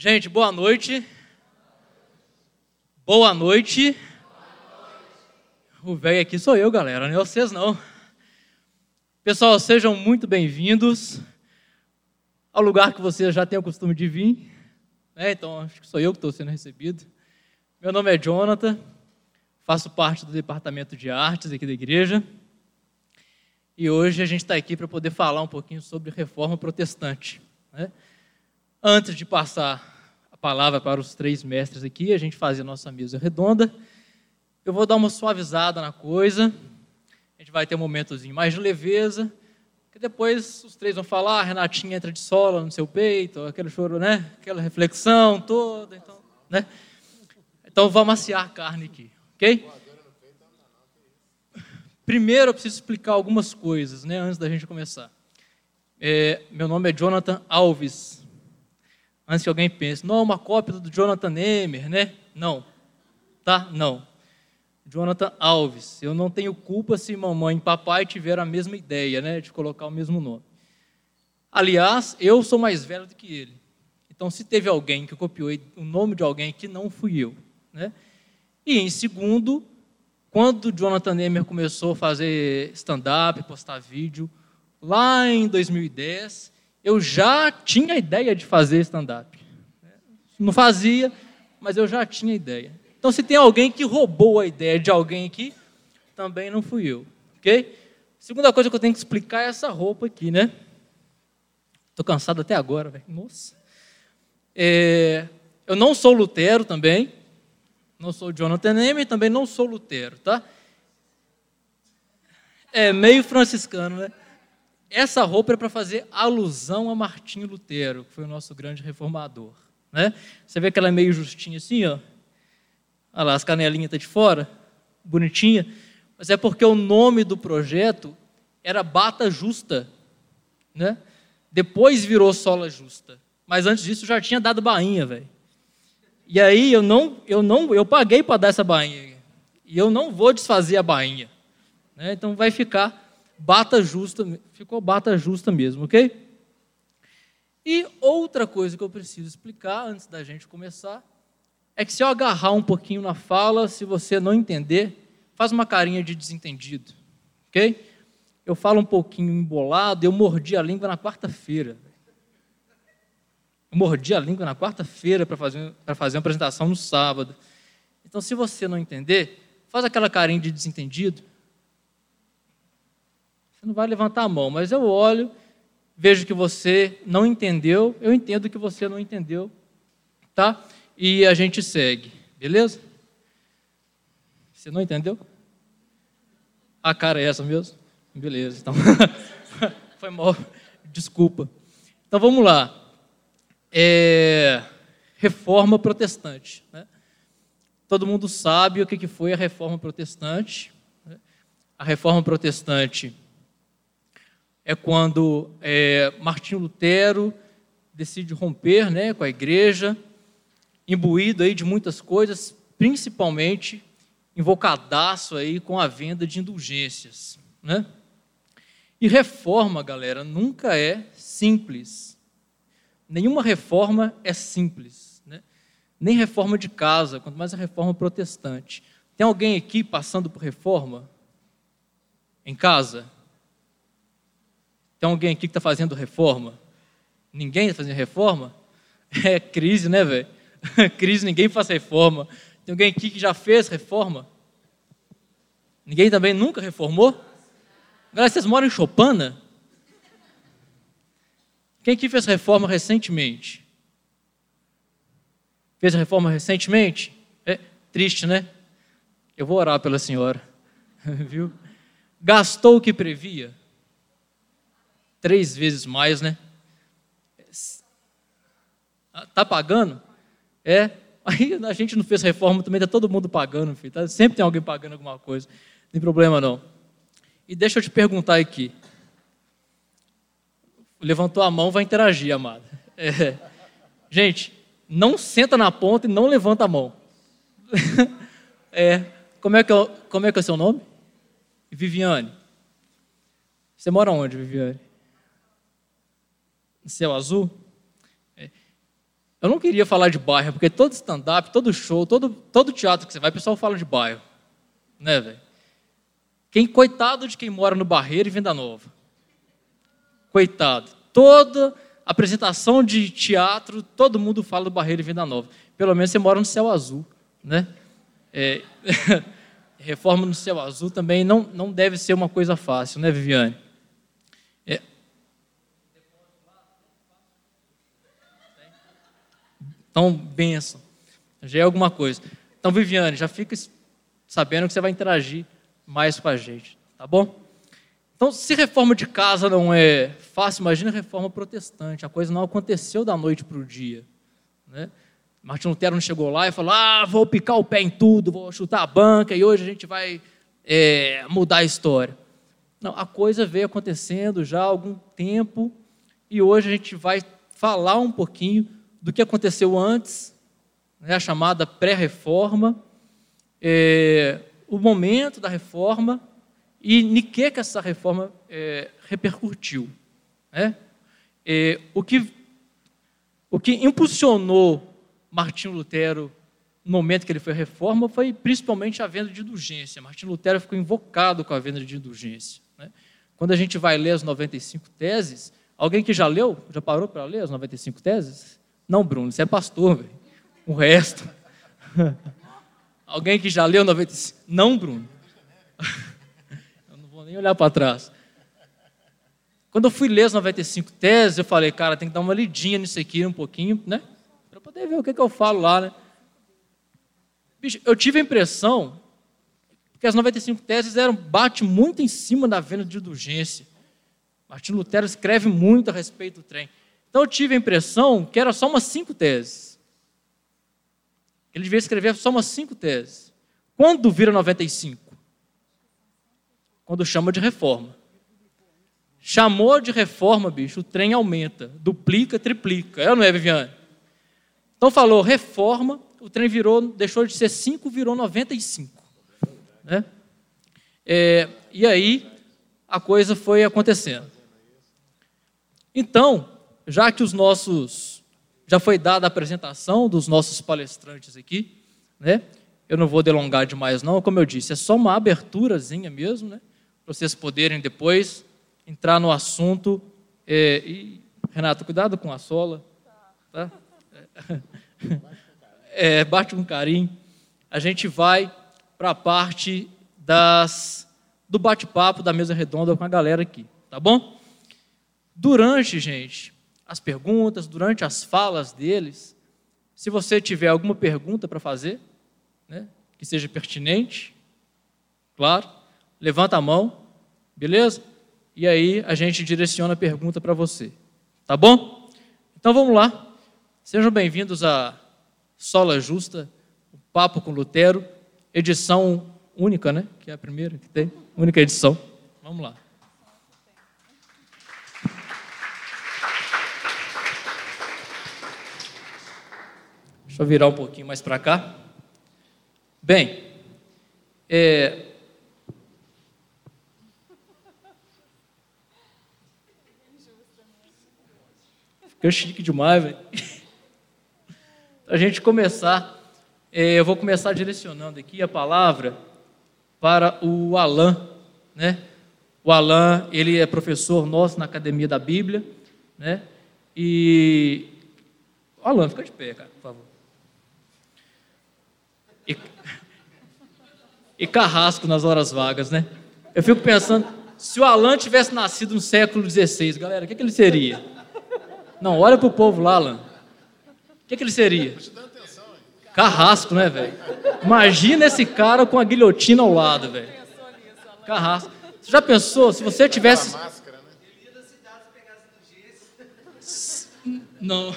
Gente, boa noite. Boa noite. O velho aqui sou eu, galera, não é vocês não. Pessoal, sejam muito bem-vindos ao lugar que vocês já têm o costume de vir. É, então, acho que sou eu que estou sendo recebido. Meu nome é Jonathan, faço parte do departamento de artes aqui da igreja. E hoje a gente está aqui para poder falar um pouquinho sobre reforma protestante. Né? Antes de passar a palavra para os três mestres aqui, a gente fazer a nossa mesa redonda. Eu vou dar uma suavizada na coisa. A gente vai ter um momentozinho mais de leveza. Que depois os três vão falar, a Renatinha entra de sola no seu peito, aquele choro, né? Aquela reflexão toda. Então, né? então vou amaciar a carne aqui, ok? Primeiro eu preciso explicar algumas coisas, né? Antes da gente começar. É, meu nome é Jonathan Alves antes que alguém pense, não, uma cópia do Jonathan Nemer, né? Não, tá? Não. Jonathan Alves. Eu não tenho culpa se mamãe e papai tiveram a mesma ideia, né? De colocar o mesmo nome. Aliás, eu sou mais velho do que ele. Então, se teve alguém que copiou o nome de alguém que não fui eu, né? E em segundo, quando Jonathan Nemer começou a fazer stand-up, postar vídeo, lá em 2010, eu já tinha a ideia de fazer stand-up. Não fazia, mas eu já tinha ideia. Então, se tem alguém que roubou a ideia de alguém aqui, também não fui eu, ok? Segunda coisa que eu tenho que explicar é essa roupa aqui, né? Estou cansado até agora, velho. Nossa. É, eu não sou Lutero também. Não sou Jonathan Neme, também não sou Lutero, tá? É meio franciscano, né? Essa roupa é para fazer alusão a Martinho Lutero, que foi o nosso grande reformador. Né? Você vê que ela é meio justinha assim, ó. Olha lá, as canelinhas estão tá de fora, bonitinha. Mas é porque o nome do projeto era Bata Justa. Né? Depois virou Sola Justa. Mas antes disso já tinha dado bainha, velho. E aí eu não, eu não, eu paguei para dar essa bainha. E eu não vou desfazer a bainha. Né? Então vai ficar bata justa, ficou bata justa mesmo, ok? E outra coisa que eu preciso explicar antes da gente começar é que se eu agarrar um pouquinho na fala, se você não entender, faz uma carinha de desentendido, ok? Eu falo um pouquinho embolado, eu mordi a língua na quarta-feira. Eu mordi a língua na quarta-feira para fazer, fazer uma apresentação no sábado. Então, se você não entender, faz aquela carinha de desentendido, você não vai levantar a mão, mas eu olho, vejo que você não entendeu, eu entendo que você não entendeu, tá? E a gente segue, beleza? Você não entendeu? A cara é essa mesmo? Beleza, então. Foi mal, desculpa. Então vamos lá. É... Reforma protestante. Né? Todo mundo sabe o que foi a reforma protestante. Né? A reforma protestante é quando é, Martinho Lutero decide romper né, com a igreja, imbuído aí de muitas coisas, principalmente invocadaço aí com a venda de indulgências. Né? E reforma, galera, nunca é simples. Nenhuma reforma é simples. Né? Nem reforma de casa, quanto mais a reforma protestante. Tem alguém aqui passando por reforma? Em casa? Tem alguém aqui que está fazendo reforma? Ninguém está fazendo reforma? É crise, né, velho? crise, ninguém faz reforma. Tem alguém aqui que já fez reforma? Ninguém também nunca reformou? Galera, vocês moram em Chopana? Quem aqui fez reforma recentemente? Fez reforma recentemente? É triste, né? Eu vou orar pela senhora. Viu? Gastou o que previa? Três vezes mais, né? Tá pagando? É. Aí a gente não fez reforma também, tá todo mundo pagando, filho. Tá? Sempre tem alguém pagando alguma coisa. Não tem problema não. E deixa eu te perguntar aqui. Levantou a mão, vai interagir, amada. É. Gente, não senta na ponta e não levanta a mão. é. Como é que é, como é que é o seu nome? Viviane. Você mora onde, Viviane? Céu azul. É. Eu não queria falar de bairro, porque todo stand-up, todo show, todo, todo teatro que você vai, o pessoal fala de bairro. Né, velho? Quem, coitado de quem mora no Barreiro e Venda Nova. Coitado. Toda apresentação de teatro, todo mundo fala do Barreiro e Venda Nova. Pelo menos você mora no céu azul, né? É, reforma no céu azul também não, não deve ser uma coisa fácil, né, Viviane? Então, benção. Já é alguma coisa. Então, Viviane, já fica sabendo que você vai interagir mais com a gente, tá bom? Então, se reforma de casa não é fácil, imagina reforma protestante. A coisa não aconteceu da noite para o dia. Né? Martin Lutero não chegou lá e falou: ah, vou picar o pé em tudo, vou chutar a banca e hoje a gente vai é, mudar a história. Não, a coisa veio acontecendo já há algum tempo e hoje a gente vai falar um pouquinho do que aconteceu antes, né, a chamada pré-reforma, é, o momento da reforma e em que, que essa reforma é, repercutiu. Né? É, o, que, o que impulsionou Martinho Lutero no momento que ele foi reforma foi principalmente a venda de indulgência. Martinho Lutero ficou invocado com a venda de indulgência. Né? Quando a gente vai ler as 95 teses, alguém que já leu, já parou para ler as 95 teses? Não, Bruno, você é pastor, véio. o resto. alguém que já leu 95? Não, Bruno. eu não vou nem olhar para trás. Quando eu fui ler as 95 teses, eu falei, cara, tem que dar uma lidinha nisso aqui um pouquinho, né? para poder ver o que, que eu falo lá, né? Bicho, eu tive a impressão que as 95 teses eram bate muito em cima da venda de indulgência. Martinho Lutero escreve muito a respeito do trem. Então eu tive a impressão que era só umas cinco teses. Ele devia escrever só umas cinco teses. Quando vira 95? Quando chama de reforma. Chamou de reforma, bicho, o trem aumenta, duplica, triplica. É ou não é, Viviane? Então falou reforma, o trem virou, deixou de ser 5, virou 95. Né? É, e aí a coisa foi acontecendo. Então, já que os nossos. Já foi dada a apresentação dos nossos palestrantes aqui, né? Eu não vou delongar demais, não. Como eu disse, é só uma aberturazinha mesmo, né? Para vocês poderem depois entrar no assunto. É, e, Renato, cuidado com a sola. Tá? É, bate um carinho. A gente vai para a parte das, do bate-papo da mesa redonda com a galera aqui, tá bom? Durante, gente, as perguntas, durante as falas deles, se você tiver alguma pergunta para fazer, né, que seja pertinente, claro, levanta a mão, beleza? E aí a gente direciona a pergunta para você, tá bom? Então vamos lá. Sejam bem-vindos a Sola Justa, o Papo com Lutero, edição única, né? Que é a primeira que tem, única edição. Vamos lá. Deixa eu virar um pouquinho mais para cá. Bem, é, Ficou chique demais, velho a gente começar, é, eu vou começar direcionando aqui a palavra para o Alain, né? O Alain, ele é professor nosso na Academia da Bíblia, né? E Alain, fica de pé, cara, por favor. E carrasco nas horas vagas, né? Eu fico pensando, se o Alain tivesse nascido no século XVI, galera, o que, que ele seria? Não, olha para o povo lá, Alain que, que ele seria? Carrasco, né, velho? Imagina esse cara com a guilhotina ao lado, velho. Carrasco. Você já pensou, se você tivesse. Não,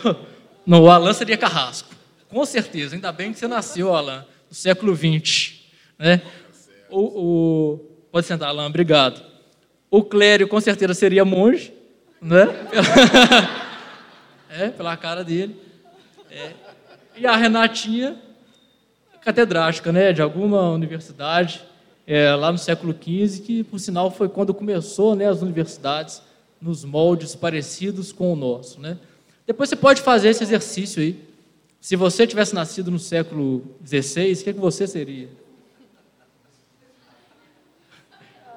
não, o Alan seria carrasco. Com certeza, ainda bem que você nasceu, Alan, no século XX. Né? O, o, pode sentar, Alan, obrigado. O Clério com certeza seria monge, né? é, pela cara dele. É. E a Renatinha, catedrática né, de alguma universidade, é, lá no século XV, que por sinal foi quando começou né, as universidades nos moldes parecidos com o nosso. Né? Depois você pode fazer esse exercício aí, Se você tivesse nascido no século XVI, o que, que você seria?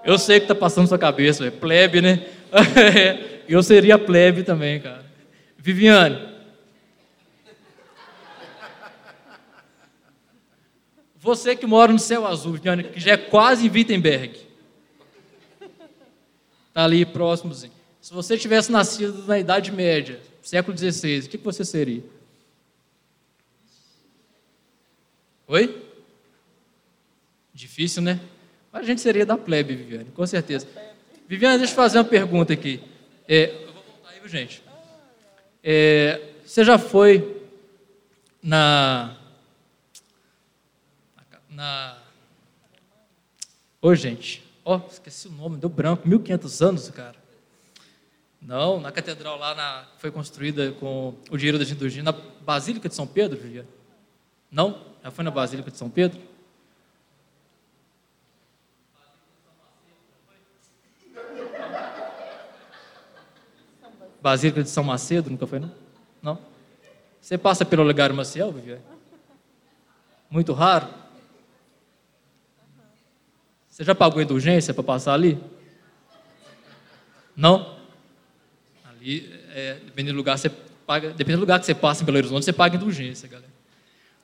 Eu sei que está passando sua cabeça, é plebe, né? Eu seria plebe também, cara. Viviane. Você que mora no céu azul, Viviane, que já é quase em Wittenberg. Está ali próximozinho. Se você tivesse nascido na Idade Média, século XVI, o que você seria? Oi? Difícil, né? A gente seria da plebe, Viviane, com certeza. Viviane, deixa eu fazer uma pergunta aqui. É, eu vou voltar aí, gente? É, você já foi na. Na. Ô, gente. Ó, oh, esqueci o nome, deu branco. 1500 anos, cara. Não, na catedral lá na, foi construída com o dinheiro da gente na Basílica de São Pedro, Viviane? Não? Já foi na Basílica de São Pedro? Basílica de São Macedo, nunca foi, não? Não? Você passa pelo Olegário Maciel, Viviane? Muito raro? Você já pagou indulgência para passar ali? Não? Ali, é, dependendo do lugar, você paga, dependendo do lugar que você passa em Belo Horizonte, você paga indulgência, galera.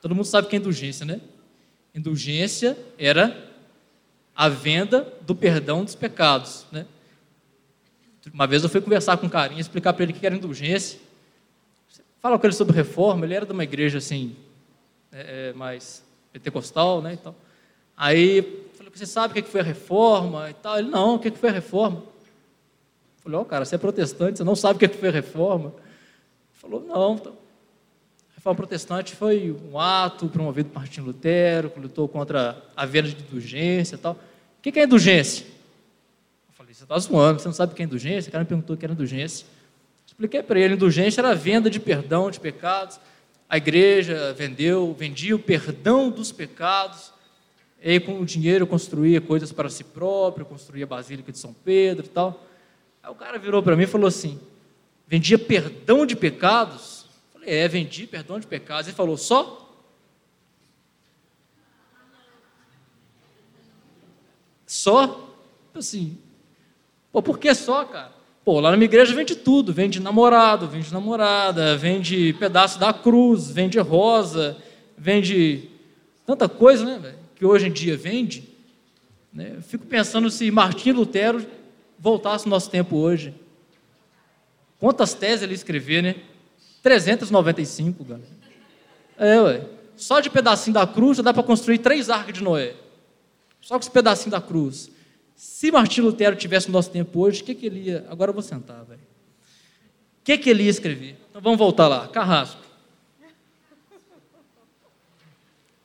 Todo mundo sabe o que é indulgência, né? Indulgência era a venda do perdão dos pecados, né? Uma vez eu fui conversar com um carinha, explicar para ele que era indulgência. Fala com ele sobre reforma, ele era de uma igreja assim, é, é mais pentecostal, né? Então, aí, falei, você sabe o que foi a reforma e tal? Ele, não, o que foi a reforma? Eu falei, ó, oh, cara, você é protestante, você não sabe o que foi a reforma? Ele falou, não, então, a reforma protestante foi um ato promovido por Martim Lutero, que lutou contra a venda de indulgência e tal. O que é indulgência? Você está zoando, você não sabe o que é indulgência? O cara me perguntou o que era indulgência. Expliquei para ele, indulgência era a venda de perdão de pecados. A igreja vendeu, vendia o perdão dos pecados. E aí, com o dinheiro, construía coisas para si próprio, construía a Basílica de São Pedro e tal. Aí o cara virou para mim e falou assim: vendia perdão de pecados? Eu falei, é, vendi perdão de pecados. Ele falou, só? Só? Assim, Pô, por que só, cara? Pô, lá na minha igreja vende tudo, vende namorado, vende namorada, vende pedaço da cruz, vende rosa, vende tanta coisa, né, que hoje em dia vende. Né? Eu fico pensando se Martim Lutero voltasse no nosso tempo hoje. Quantas teses ele escrever, né? 395, galera. É, ué. Só de pedacinho da cruz já dá para construir três arcas de Noé. Só com esse pedacinho da cruz. Se Martim Lutero tivesse no nosso tempo hoje, o que, que ele ia. Agora eu vou sentar, velho. O que, que ele ia escrever? Então vamos voltar lá. Carrasco.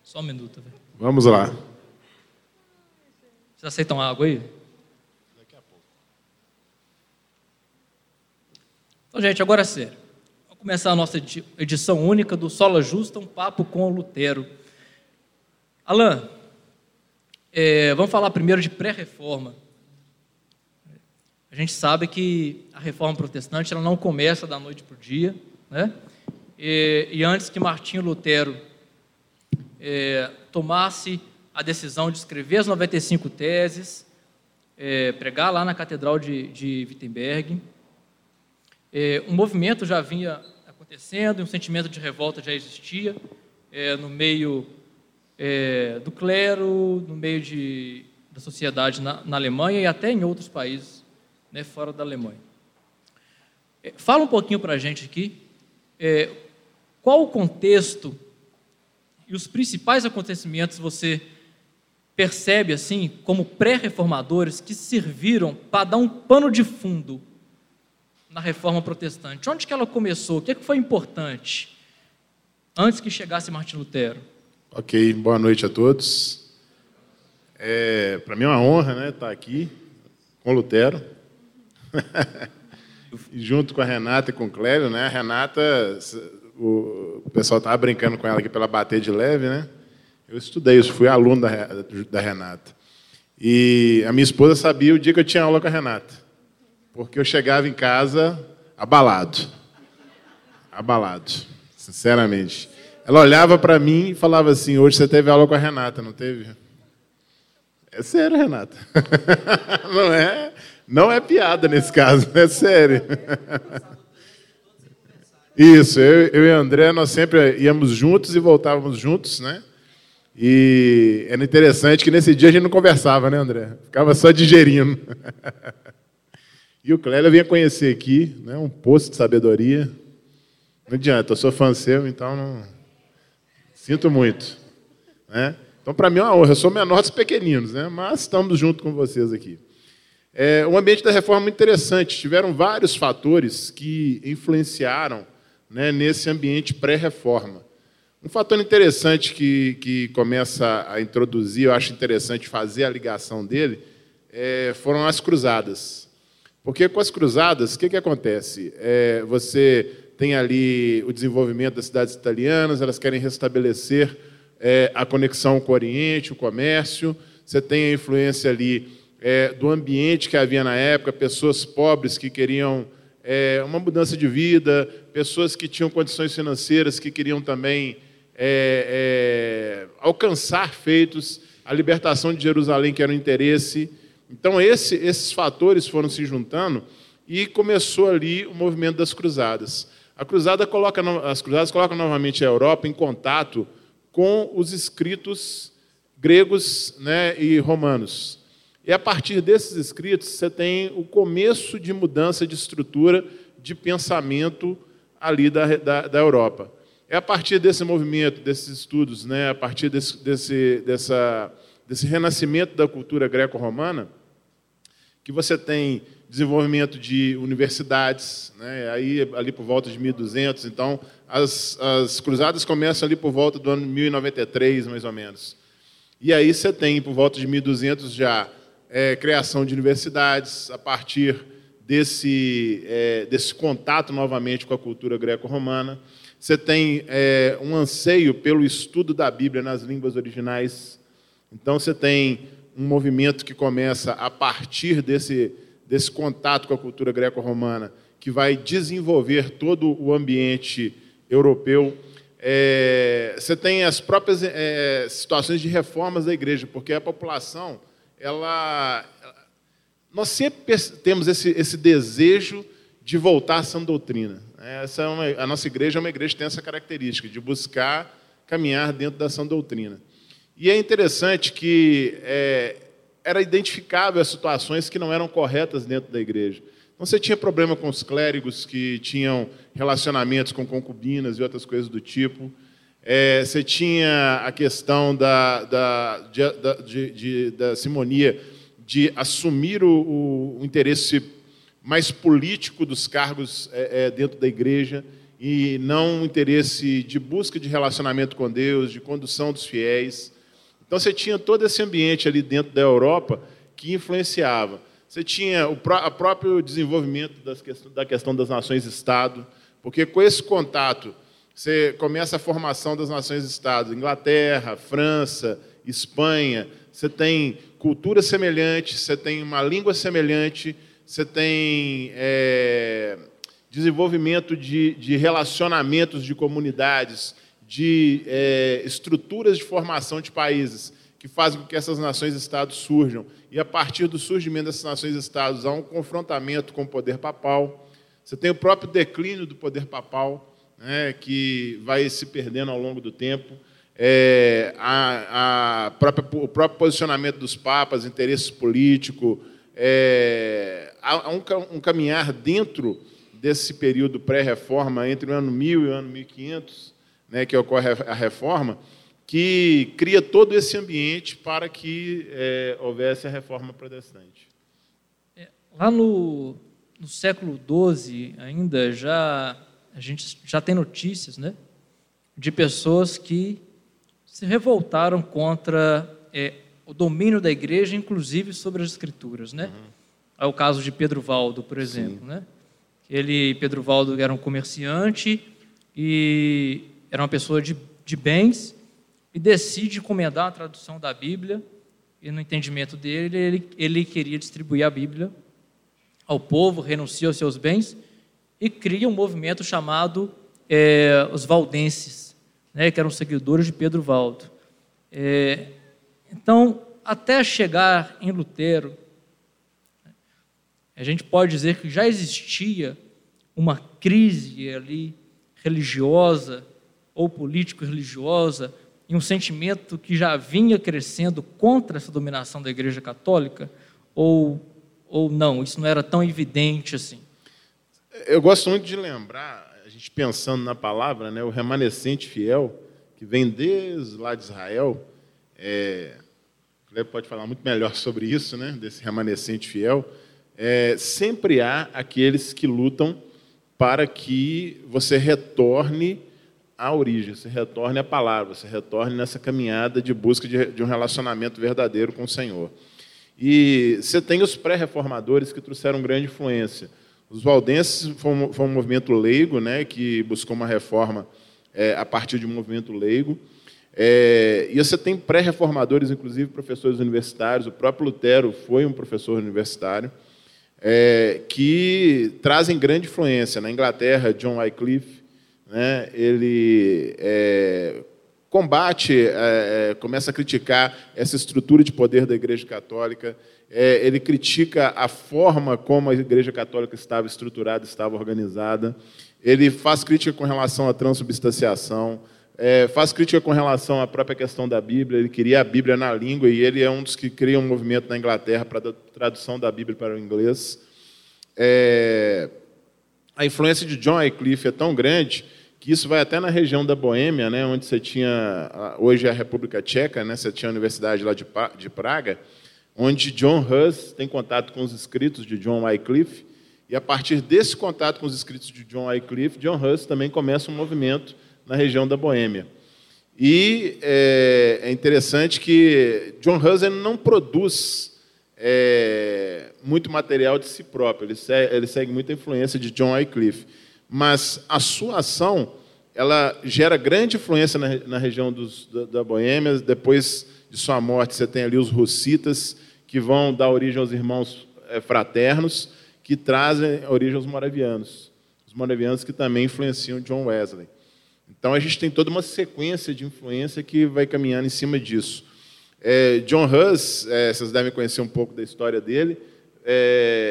Só um minuto, velho. Vamos lá. Vocês aceitam água aí? Daqui a pouco. Então, gente, agora é sério. Vamos começar a nossa edição única do Sola Justa, um papo com Lutero. Alain, é, vamos falar primeiro de pré-reforma. A gente sabe que a reforma protestante ela não começa da noite para o dia, né? E, e, antes que Martinho Lutero é, tomasse a decisão de escrever as 95 teses, é, pregar lá na Catedral de, de Wittenberg, é, um movimento já vinha acontecendo, um sentimento de revolta já existia é, no meio é, do clero, no meio de, da sociedade na, na, Alemanha e até em outros países né, fora da Alemanha. É, fala um pouquinho para a gente aqui é, qual o contexto e os principais acontecimentos você percebe assim como pré-reformadores que serviram para dar um pano de fundo na reforma protestante. Onde que ela começou? O que, é que foi importante antes que chegasse Martin Lutero? Ok, boa noite a todos. É, Para mim é uma honra né, estar aqui com o Lutero, junto com a Renata e com o Clélio. Né? A Renata, o, o pessoal estava brincando com ela aqui pela bater de leve, né? Eu estudei isso, fui aluno da, da Renata. E a minha esposa sabia o dia que eu tinha aula com a Renata, porque eu chegava em casa abalado. Abalado, sinceramente. Ela olhava para mim e falava assim: hoje você teve aula com a Renata, não teve? É sério, Renata. Não é, não é piada nesse caso, é sério. Isso, eu, eu e André, nós sempre íamos juntos e voltávamos juntos, né? E era interessante que nesse dia a gente não conversava, né, André? Ficava só digerindo. E o Clélio vinha conhecer aqui, né, um poço de sabedoria. Não adianta, eu sou fã seu, então não... sinto muito. Né? Então, para mim é uma honra. Eu sou menor dos pequeninos, né? mas estamos junto com vocês aqui. É, o ambiente da reforma é muito interessante. Tiveram vários fatores que influenciaram né, nesse ambiente pré-reforma. Um fator interessante que, que começa a introduzir, eu acho interessante fazer a ligação dele, é, foram as cruzadas. Porque com as cruzadas, o que, que acontece? É, você tem ali o desenvolvimento das cidades italianas, elas querem restabelecer é, a conexão com o Oriente, o comércio. Você tem a influência ali é, do ambiente que havia na época, pessoas pobres que queriam é, uma mudança de vida, pessoas que tinham condições financeiras que queriam também é, é, alcançar feitos, a libertação de Jerusalém, que era um interesse. Então, esse, esses fatores foram se juntando e começou ali o movimento das cruzadas. A cruzada coloca, as cruzadas colocam novamente a Europa em contato com os escritos gregos né, e romanos. E a partir desses escritos, você tem o começo de mudança de estrutura de pensamento ali da, da, da Europa. É a partir desse movimento, desses estudos, né, a partir desse, desse, dessa desse renascimento da cultura greco-romana, que você tem desenvolvimento de universidades, né? aí ali por volta de 1200, então as, as cruzadas começam ali por volta do ano 1093, mais ou menos. E aí você tem por volta de 1200 já é, criação de universidades a partir desse, é, desse contato novamente com a cultura greco-romana. Você tem é, um anseio pelo estudo da Bíblia nas línguas originais então você tem um movimento que começa a partir desse, desse contato com a cultura greco-romana, que vai desenvolver todo o ambiente europeu. É, você tem as próprias é, situações de reformas da igreja, porque a população, ela, nós sempre temos esse, esse desejo de voltar à sã doutrina. Essa é uma, a nossa igreja é uma igreja que tem essa característica de buscar caminhar dentro da sã doutrina. E é interessante que é, era identificável as situações que não eram corretas dentro da igreja. Então, você tinha problema com os clérigos que tinham relacionamentos com concubinas e outras coisas do tipo. É, você tinha a questão da, da, de, de, de, da simonia de assumir o, o, interesse mais político dos cargos é, é, dentro da igreja e não o interesse de busca de relacionamento com Deus, de condução dos fiéis. Então você tinha todo esse ambiente ali dentro da Europa que influenciava. Você tinha o próprio desenvolvimento da questão das nações-estado, porque com esse contato você começa a formação das nações-estado, Inglaterra, França, Espanha, você tem culturas semelhantes, você tem uma língua semelhante, você tem é, desenvolvimento de, de relacionamentos de comunidades, de é, estruturas de formação de países que fazem com que essas nações-estados surjam. E a partir do surgimento dessas nações-estados há um confrontamento com o poder papal. Você tem o próprio declínio do poder papal, né, que vai se perdendo ao longo do tempo. É, a, a própria, o próprio posicionamento dos papas, interesses políticos. É, há um, um caminhar dentro desse período pré-reforma, entre o ano 1000 e o ano 1500, né, que ocorre a reforma, que cria todo esse ambiente para que é, houvesse a reforma protestante. É, lá no, no século XII, ainda, já, a gente já tem notícias né, de pessoas que se revoltaram contra é, o domínio da igreja, inclusive sobre as escrituras. Né? Uhum. É o caso de Pedro Valdo, por exemplo. Né? Ele, Pedro Valdo era um comerciante e era uma pessoa de, de bens e decide encomendar a tradução da Bíblia e no entendimento dele ele, ele queria distribuir a Bíblia ao povo, renuncia aos seus bens e cria um movimento chamado é, os valdenses. né, que eram seguidores de Pedro Valdo. É, então, até chegar em Lutero, a gente pode dizer que já existia uma crise ali religiosa ou político-religiosa e um sentimento que já vinha crescendo contra essa dominação da Igreja Católica ou ou não? Isso não era tão evidente assim? Eu gosto muito de lembrar, a gente pensando na palavra, né, o remanescente fiel que vem desde lá de Israel. É, o pode falar muito melhor sobre isso, né, desse remanescente fiel é, sempre há aqueles que lutam para que você retorne à origem, você retorne à palavra, você retorne nessa caminhada de busca de, de um relacionamento verdadeiro com o Senhor. E você tem os pré-reformadores que trouxeram grande influência. Os valdenses foi um, foi um movimento leigo, né, que buscou uma reforma é, a partir de um movimento leigo. É, e você tem pré-reformadores, inclusive professores universitários. O próprio Lutero foi um professor universitário é, que trazem grande influência. Na Inglaterra, John Wycliffe, né, ele é, combate, é, é, começa a criticar essa estrutura de poder da Igreja Católica, é, ele critica a forma como a Igreja Católica estava estruturada, estava organizada, ele faz crítica com relação à transubstanciação, é, faz crítica com relação à própria questão da Bíblia. Ele queria a Bíblia na língua e ele é um dos que cria um movimento na Inglaterra para a tradução da Bíblia para o inglês. É, a influência de John Wycliffe é tão grande que isso vai até na região da Boêmia, né, onde você tinha hoje é a República Tcheca, né, você tinha a Universidade lá de, de Praga, onde John Hus tem contato com os escritos de John Wycliffe e a partir desse contato com os escritos de John Wycliffe, John Hus também começa um movimento na região da Boêmia. E é, é interessante que John Husser não produz é, muito material de si próprio, ele segue, ele segue muita influência de John Wycliffe, mas a sua ação ela gera grande influência na, na região dos, da, da Boêmia. Depois de sua morte, você tem ali os russitas, que vão dar origem aos irmãos é, fraternos, que trazem origem aos moravianos. Os moravianos que também influenciam John Wesley. Então a gente tem toda uma sequência de influência que vai caminhando em cima disso. É, John Hus, é, vocês devem conhecer um pouco da história dele,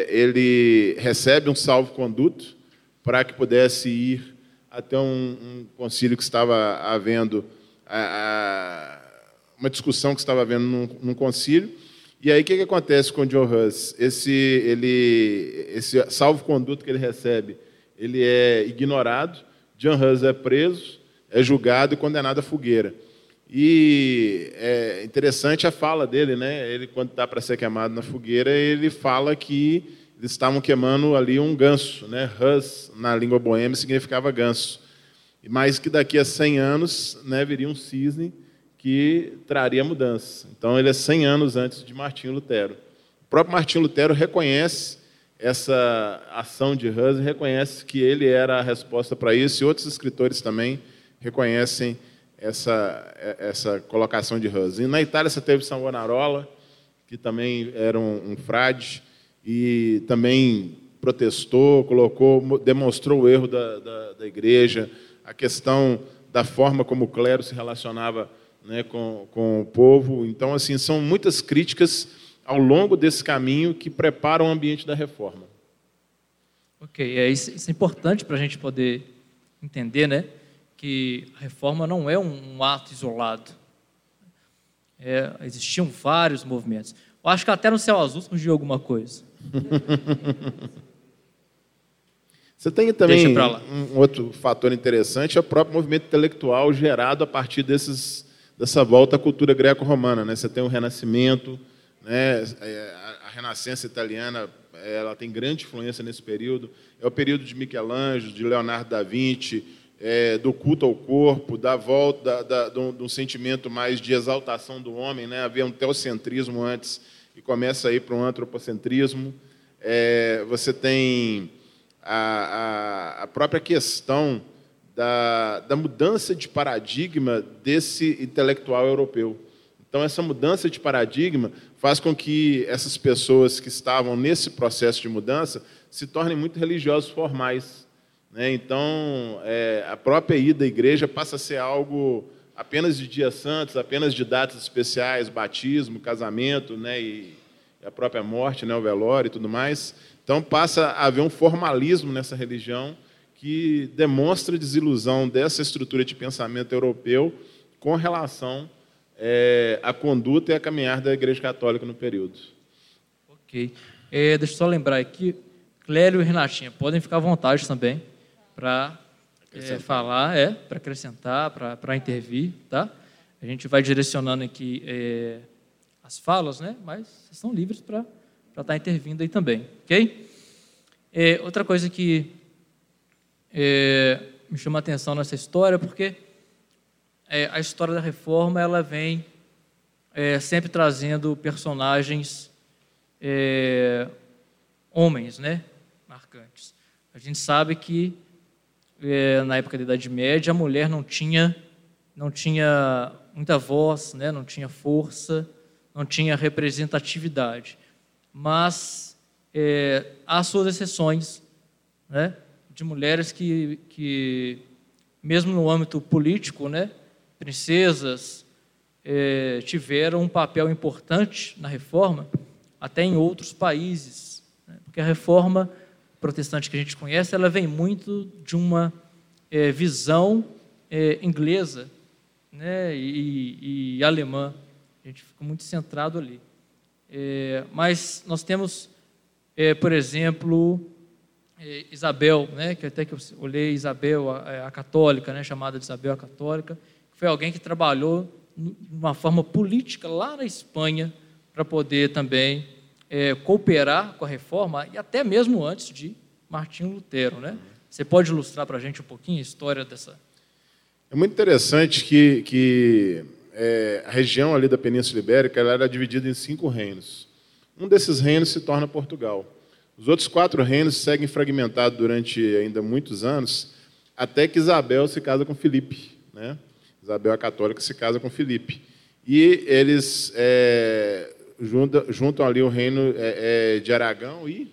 ele recebe um salvo-conduto para que pudesse ir até um, um concílio que estava havendo, a, a, uma discussão que estava havendo num, num concílio. E aí o que, que acontece com John Hus? Esse, ele, esse salvo-conduto que ele recebe, ele é ignorado, John Hus é preso, é julgado e condenado à fogueira. E é interessante a fala dele, né? Ele, quando está para ser queimado na fogueira, ele fala que eles estavam queimando ali um ganso, né? Hus, na língua boêmia, significava ganso. Mas que daqui a 100 anos né, viria um cisne que traria mudança. Então, ele é 100 anos antes de Martinho Lutero. O próprio Martinho Lutero reconhece essa ação de Hus reconhece que ele era a resposta para isso, e outros escritores também reconhecem essa, essa colocação de Hus. E na Itália você teve Savonarola, que também era um, um frade, e também protestou, colocou, demonstrou o erro da, da, da, igreja, a questão da forma como o clero se relacionava né, com, com o povo. Então, assim, são muitas críticas ao longo desse caminho que prepara o ambiente da reforma. Ok, é isso, isso é importante para a gente poder entender, né, que a reforma não é um, um ato isolado. É, existiam vários movimentos. Eu acho que até no céu azul surgiu alguma coisa. Você tem também um outro fator interessante, é o próprio movimento intelectual gerado a partir desses, dessa volta à cultura greco-romana. Né? Você tem o Renascimento, né? É, a Renascença italiana ela tem grande influência nesse período. É o período de Michelangelo, de Leonardo da Vinci, é, do culto ao corpo, da volta da, da, de, um, sentimento mais de exaltação do homem. Né? Havia um teocentrismo antes e começa a ir para um antropocentrismo. É, você tem a, a, a própria questão da, da mudança de paradigma desse intelectual europeu. Então, essa mudança de paradigma faz com que essas pessoas que estavam nesse processo de mudança se tornem muito religiosos formais. Né? Então, é, a própria ida à igreja passa a ser algo apenas de dias santos, apenas de datas especiais, batismo, casamento, né? e a própria morte, né? o velório e tudo mais. Então, passa a haver um formalismo nessa religião que demonstra desilusão dessa estrutura de pensamento europeu com relação é, à conduta e à caminhar da Igreja Católica no período. Ok. É, deixa eu só lembrar aqui, Clélio e Renatinha, podem ficar à vontade também para é, falar, é, para acrescentar, para intervir, tá? A gente vai direcionando aqui é, as falas, né? Mas vocês estão livres para estar tá intervindo aí também, ok? É, outra coisa que é, me chama a atenção nessa história, porque é, a história da reforma ela vem sempre trazendo personagens homens, né, marcantes. A gente sabe que é, na época da Idade Média a mulher não tinha não tinha muita voz, né, não tinha força, não tinha representatividade, mas é, há suas exceções, né, de mulheres que, que mesmo no âmbito político, né, princesas é, tiveram um papel importante na reforma, até em outros países, né? porque a reforma protestante que a gente conhece, ela vem muito de uma é, visão é, inglesa né? e, e, alemã. A gente fica muito centrado ali. É, mas nós temos, é, por exemplo, é, Isabel, né? que até que eu olhei Isabel, a, a católica, né? chamada de Isabel a católica, foi alguém que trabalhou de uma forma política lá na Espanha para poder também é, cooperar com a reforma e até mesmo antes de Martinho Lutero, né? Você pode ilustrar para a gente um pouquinho a história dessa? É muito interessante que, que é, a região ali da Península Ibérica ela era dividida em cinco reinos. Um desses reinos se torna Portugal. Os outros quatro reinos seguem fragmentados durante ainda muitos anos, até que Isabel se casa com Filipe, né? Isabel a católica se casa com Filipe. E eles é, juntam, juntam, ali o reino é, é, de Aragão e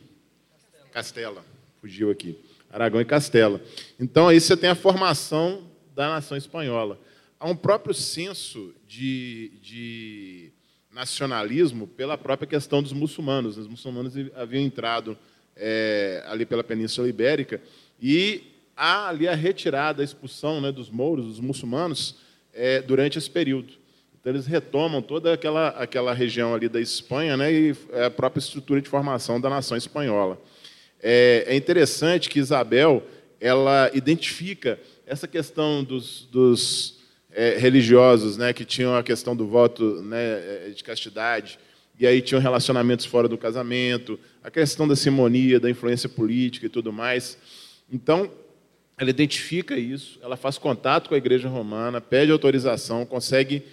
Castela. Fugiu aqui. Aragão e Castela. Então aí você tem a formação da nação espanhola. Há um próprio senso de, de nacionalismo pela própria questão dos muçulmanos. Os muçulmanos haviam entrado é, ali pela Península Ibérica e há ali a retirada, a expulsão né, dos mouros, dos muçulmanos, é, durante esse período. Então, eles retomam toda aquela, aquela região ali da Espanha né, e a própria estrutura de formação da nação espanhola. É, é interessante que Isabel ela identifica essa questão dos, dos é, religiosos, né, que tinham a questão do voto né, é, de castidade, e aí tinham relacionamentos fora do casamento, a questão da simonia, da influência política e tudo mais. Então, ela identifica isso, ela faz contato com a igreja romana, pede autorização, consegue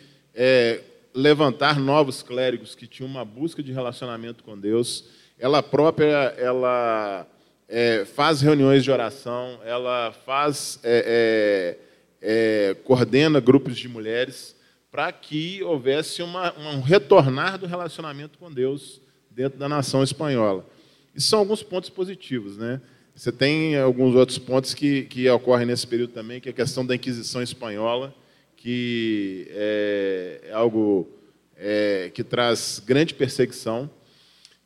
é, levantar novos clérigos que tinham uma busca de relacionamento com Deus. Ela própria, ela é, faz reuniões de oração, ela faz, é, é, é coordena grupos de mulheres para que houvesse uma, um retornar do relacionamento com Deus dentro da nação espanhola. Isso são alguns pontos positivos, né? Você tem alguns outros pontos que, que ocorrem nesse período também, que é a questão da Inquisição Espanhola, que é, é algo é, que traz grande perseguição.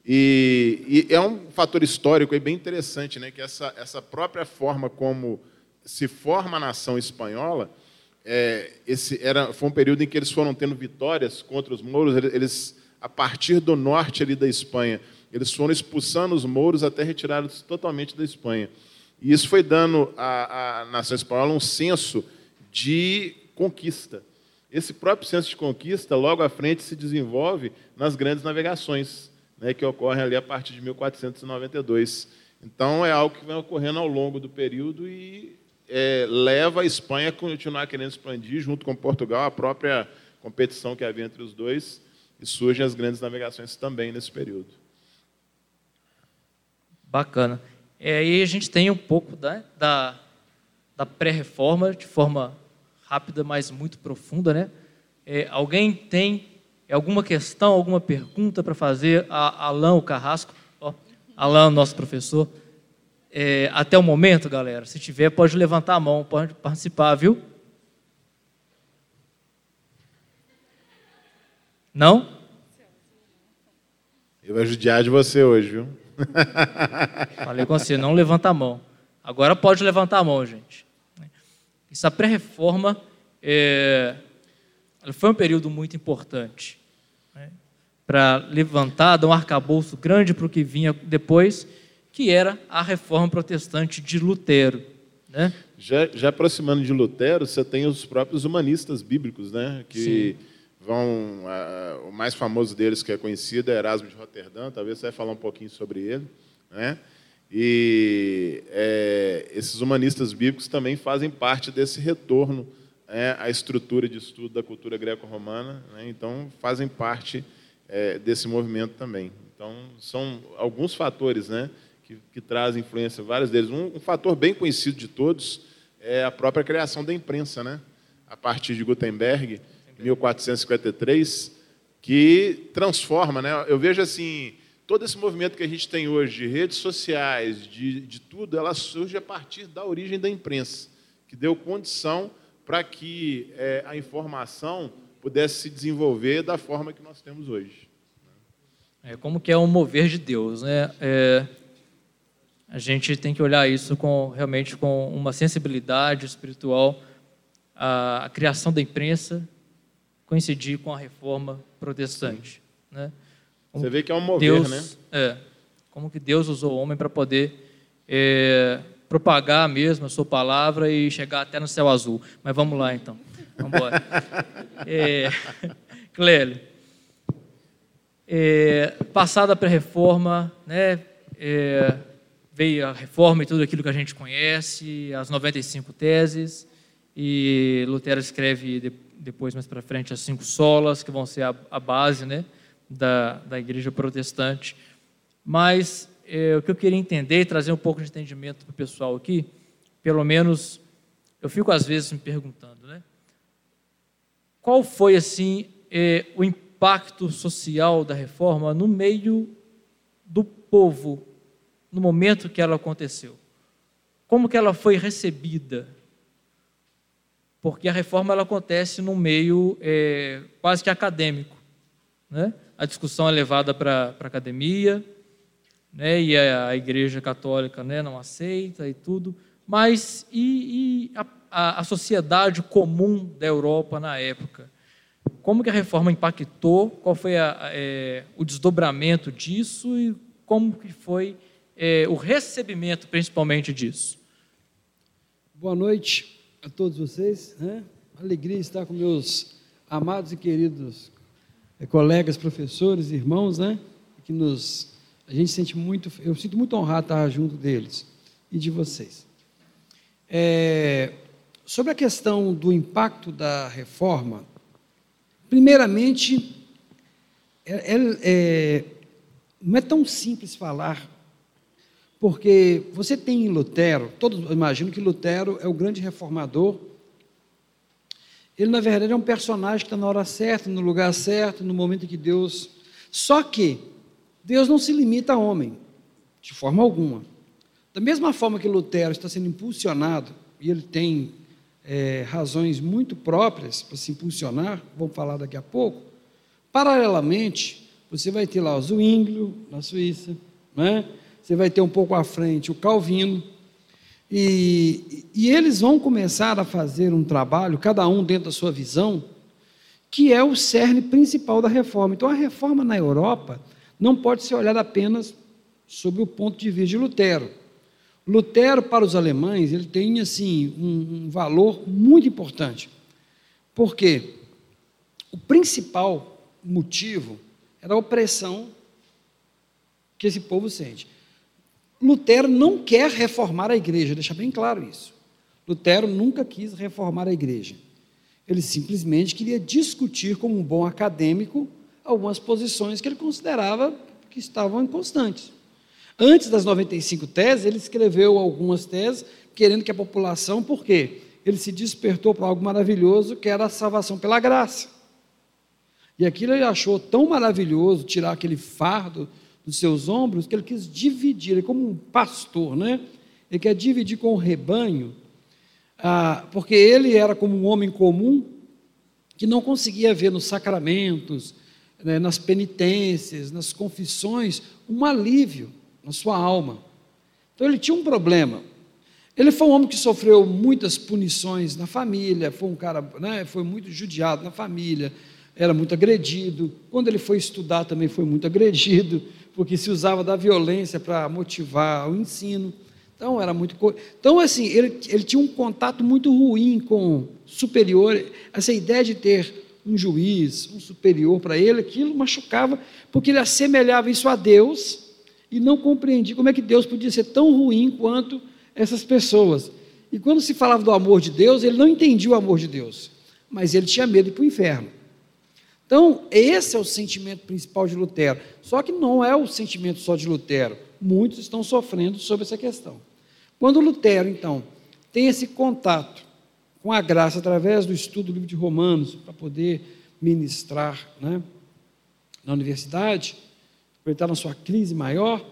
E, e, é um fator histórico bem interessante, né, que essa, essa própria forma como se forma a nação espanhola, é, esse era, foi um período em que eles foram tendo vitórias contra os mouros, eles, a partir do norte ali da Espanha, eles foram expulsando os mouros até retirá-los totalmente da Espanha. E isso foi dando à, à nação espanhola um senso de conquista. Esse próprio senso de conquista, logo à frente, se desenvolve nas grandes navegações, né, que ocorrem ali a partir de 1492. Então, é algo que vem ocorrendo ao longo do período e é, leva a Espanha a continuar querendo expandir, junto com Portugal, a própria competição que havia entre os dois, e surgem as grandes navegações também nesse período. Bacana. É, aí a gente tem um pouco da, da, da pré-reforma, de forma rápida, mas muito profunda. Né? É, alguém tem alguma questão, alguma pergunta para fazer a Alain, o Carrasco? Ó, Alain, nosso professor. é, até o momento, galera? Se tiver, pode levantar a mão, pode participar, viu? Não? Eu vou judiar de você hoje, viu? Falei com você, não levanta a mão. Agora pode levantar a mão, gente. Essa pré-reforma é, foi um período muito importante né, para levantar, dar um arcabouço grande para o que vinha depois, que era a reforma protestante de Lutero. Né? Já, já aproximando de Lutero, você tem os próprios humanistas bíblicos, né? que Sim vão o mais famoso deles que é conhecido é Erasmo de Roterdã talvez você vai falar um pouquinho sobre ele né e é, esses humanistas bíblicos também fazem parte desse retorno né, à estrutura de estudo da cultura greco-romana né, então fazem parte é, desse movimento também então são alguns fatores né que, que trazem influência vários deles um, um fator bem conhecido de todos é a própria criação da imprensa né a partir de Gutenberg 1453, que transforma, né? Eu vejo assim, todo esse movimento que a gente tem hoje de redes sociais, de, de tudo, ela surge a partir da origem da imprensa, que deu condição para que é, a informação pudesse se desenvolver da forma que nós temos hoje. É como que é o mover de Deus, né? É, a gente tem que olhar isso com realmente com uma sensibilidade espiritual. A, a criação da imprensa coincidir com a reforma protestante. Né? Você vê que é um mover, Deus, né? É, como que Deus usou o homem para poder é, propagar mesmo a sua palavra e chegar até no céu azul. Mas vamos lá, então. Vamos embora. é, Clélio, é, passada a reforma né, é, veio a reforma e tudo aquilo que a gente conhece, as 95 teses, e Lutero escreve depois mais para frente as cinco solas, que vão ser a, a base né, da, da igreja protestante. Mas é, o que eu queria entender e trazer um pouco de entendimento para o pessoal aqui, pelo menos eu fico às vezes me perguntando, né? Qual foi assim é, o impacto social da reforma no meio do povo no momento que ela aconteceu? Como que ela foi recebida? porque a reforma ela acontece num meio é, quase que acadêmico. Né? A discussão é levada para a academia, né? e a, a, Igreja Católica né, não aceita e tudo, mas e, e a, a, a, sociedade comum da Europa na época? Como que a reforma impactou? Qual foi é, o desdobramento disso e como que foi é, o recebimento, principalmente, disso? Boa noite a todos vocês. Né? Alegria estar com meus amados e queridos colegas, professores, irmãos, né? Que nos a gente sente muito, eu sinto muito honrado estar junto deles e de vocês. É, sobre a questão do impacto da reforma, primeiramente, é, é, é não é tão simples falar porque você tem em Lutero, todos imaginam que Lutero é o grande reformador. Ele, na verdade, é um personagem que está na hora certa, no lugar certo, no momento que Deus. Só que Deus não se limita a homem, de forma alguma. Da mesma forma que Lutero está sendo impulsionado, e ele tem é, razões muito próprias para se impulsionar, vamos falar daqui a pouco, paralelamente, você vai ter lá o Zwinglio, na Suíça, não é? você vai ter um pouco à frente o Calvino, e, e eles vão começar a fazer um trabalho, cada um dentro da sua visão, que é o cerne principal da reforma. Então, a reforma na Europa não pode ser olhada apenas sob o ponto de vista de Lutero. Lutero, para os alemães, ele tem assim um, um valor muito importante. Por quê? O principal motivo era a opressão que esse povo sente. Lutero não quer reformar a igreja, deixa bem claro isso. Lutero nunca quis reformar a igreja. Ele simplesmente queria discutir, como um bom acadêmico, algumas posições que ele considerava que estavam inconstantes. Antes das 95 teses, ele escreveu algumas teses querendo que a população, por quê? Ele se despertou para algo maravilhoso que era a salvação pela graça. E aquilo ele achou tão maravilhoso tirar aquele fardo dos seus ombros, que ele quis dividir, ele como um pastor, né? ele quer dividir com o rebanho, ah, porque ele era como um homem comum que não conseguia ver nos sacramentos, né, nas penitências, nas confissões, um alívio na sua alma. Então ele tinha um problema. Ele foi um homem que sofreu muitas punições na família, foi um cara, né, foi muito judiado na família, era muito agredido. Quando ele foi estudar também foi muito agredido, porque se usava da violência para motivar o ensino. Então era muito. Então, assim, ele, ele tinha um contato muito ruim com superior. Essa ideia de ter um juiz, um superior para ele, aquilo machucava, porque ele assemelhava isso a Deus e não compreendia como é que Deus podia ser tão ruim quanto essas pessoas. E quando se falava do amor de Deus, ele não entendia o amor de Deus, mas ele tinha medo de ir para o inferno. Então, esse é o sentimento principal de Lutero. Só que não é o sentimento só de Lutero. Muitos estão sofrendo sobre essa questão. Quando Lutero, então, tem esse contato com a graça através do estudo do livro de Romanos, para poder ministrar né, na universidade, ele está na sua crise maior,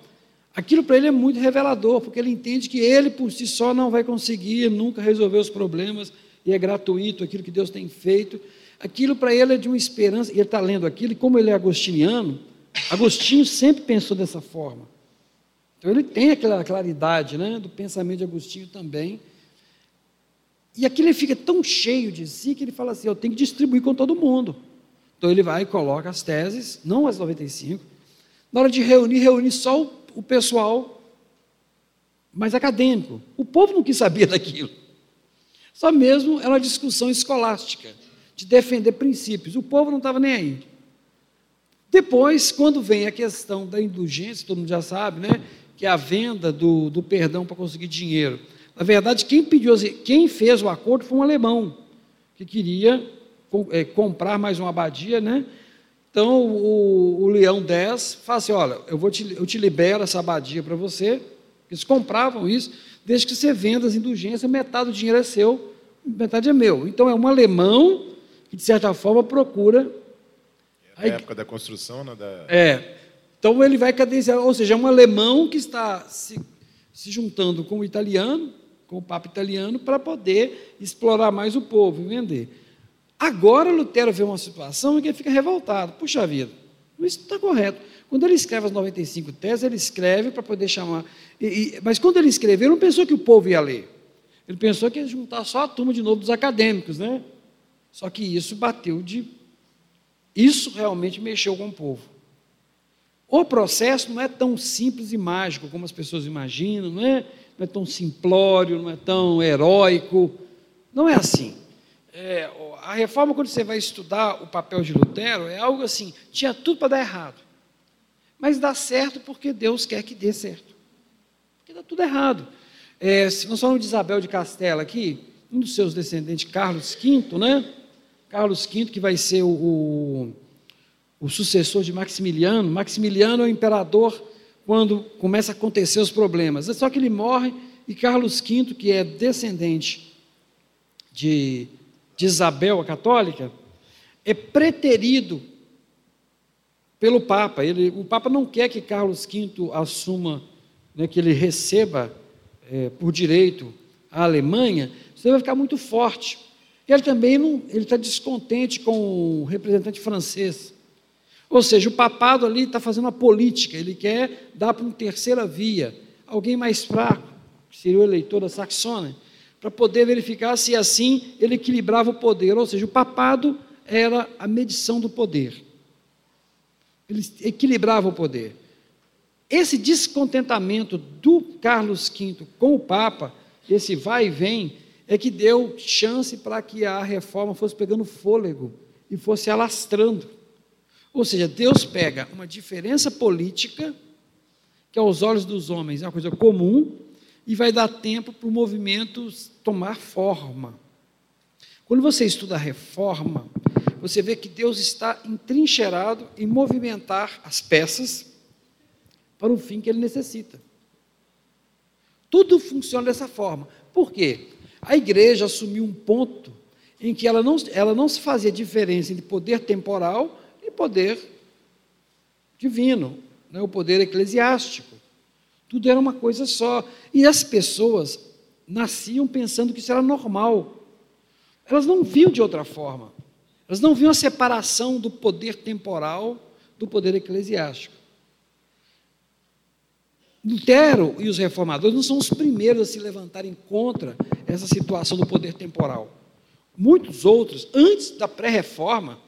aquilo para ele é muito revelador, porque ele entende que ele por si só não vai conseguir nunca resolver os problemas, e é gratuito aquilo que Deus tem feito, Aquilo para ele é de uma esperança, e ele está lendo aquilo, e como ele é agostiniano, Agostinho sempre pensou dessa forma. Então ele tem aquela claridade né, do pensamento de Agostinho também. E aquilo ele fica tão cheio de si que ele fala assim: eu tenho que distribuir com todo mundo. Então ele vai e coloca as teses, não as 95. Na hora de reunir, reúne só o, o pessoal mais acadêmico. O povo não quis saber daquilo. Só mesmo era uma discussão escolástica de defender princípios. O povo não estava nem aí. Depois, quando vem a questão da indulgência, todo mundo já sabe, né? Que é a venda do, do perdão para conseguir dinheiro. Na verdade, quem pediu, quem fez o acordo foi um alemão, que queria é, comprar mais uma abadia, né? Então o, o Leão 10 fala assim: olha, eu, vou te, eu te libero essa abadia para você. Eles compravam isso, desde que você venda as indulgências, metade do dinheiro é seu, metade é meu. Então é um alemão que, de certa forma, procura. É a época da construção, né? Da... É. Então ele vai cadenciar, ou seja, é um alemão que está se, se juntando com o italiano, com o Papa italiano, para poder explorar mais o povo e vender. Agora Lutero vê uma situação em que ele fica revoltado. Puxa vida, isso está correto. Quando ele escreve as 95 teses, ele escreve para poder chamar. E, e, mas quando ele escreveu, ele não pensou que o povo ia ler. Ele pensou que ia juntar só a turma de novo dos acadêmicos, né? Só que isso bateu de. Isso realmente mexeu com o povo. O processo não é tão simples e mágico como as pessoas imaginam, não é, não é tão simplório, não é tão heróico. Não é assim. É, a reforma, quando você vai estudar o papel de Lutero, é algo assim: tinha tudo para dar errado. Mas dá certo porque Deus quer que dê certo. Porque dá tudo errado. É, se nós falamos de Isabel de Castela aqui, um dos seus descendentes, Carlos V, né? Carlos V, que vai ser o, o, o sucessor de Maximiliano. Maximiliano é o imperador quando começa a acontecer os problemas. É só que ele morre e Carlos V, que é descendente de, de Isabel, a católica, é preterido pelo Papa. Ele, o Papa não quer que Carlos V assuma, né, que ele receba é, por direito a Alemanha, você vai ficar muito forte. Ele também não, ele está descontente com o representante francês. Ou seja, o papado ali está fazendo uma política, ele quer dar para uma terceira via, alguém mais fraco, que seria o eleitor da Saxônia, para poder verificar se assim ele equilibrava o poder. Ou seja, o papado era a medição do poder. Ele equilibrava o poder. Esse descontentamento do Carlos V com o Papa, esse vai e vem, é que deu chance para que a reforma fosse pegando fôlego e fosse alastrando. Ou seja, Deus pega uma diferença política, que aos olhos dos homens é uma coisa comum, e vai dar tempo para o movimento tomar forma. Quando você estuda a reforma, você vê que Deus está entrincheirado em movimentar as peças para o fim que ele necessita. Tudo funciona dessa forma. Por quê? A igreja assumiu um ponto em que ela não, ela não se fazia diferença entre poder temporal e poder divino, né, o poder eclesiástico. Tudo era uma coisa só. E as pessoas nasciam pensando que isso era normal. Elas não viam de outra forma. Elas não viam a separação do poder temporal do poder eclesiástico. Lutero e os reformadores não são os primeiros a se levantarem contra essa situação do poder temporal. Muitos outros, antes da pré-reforma,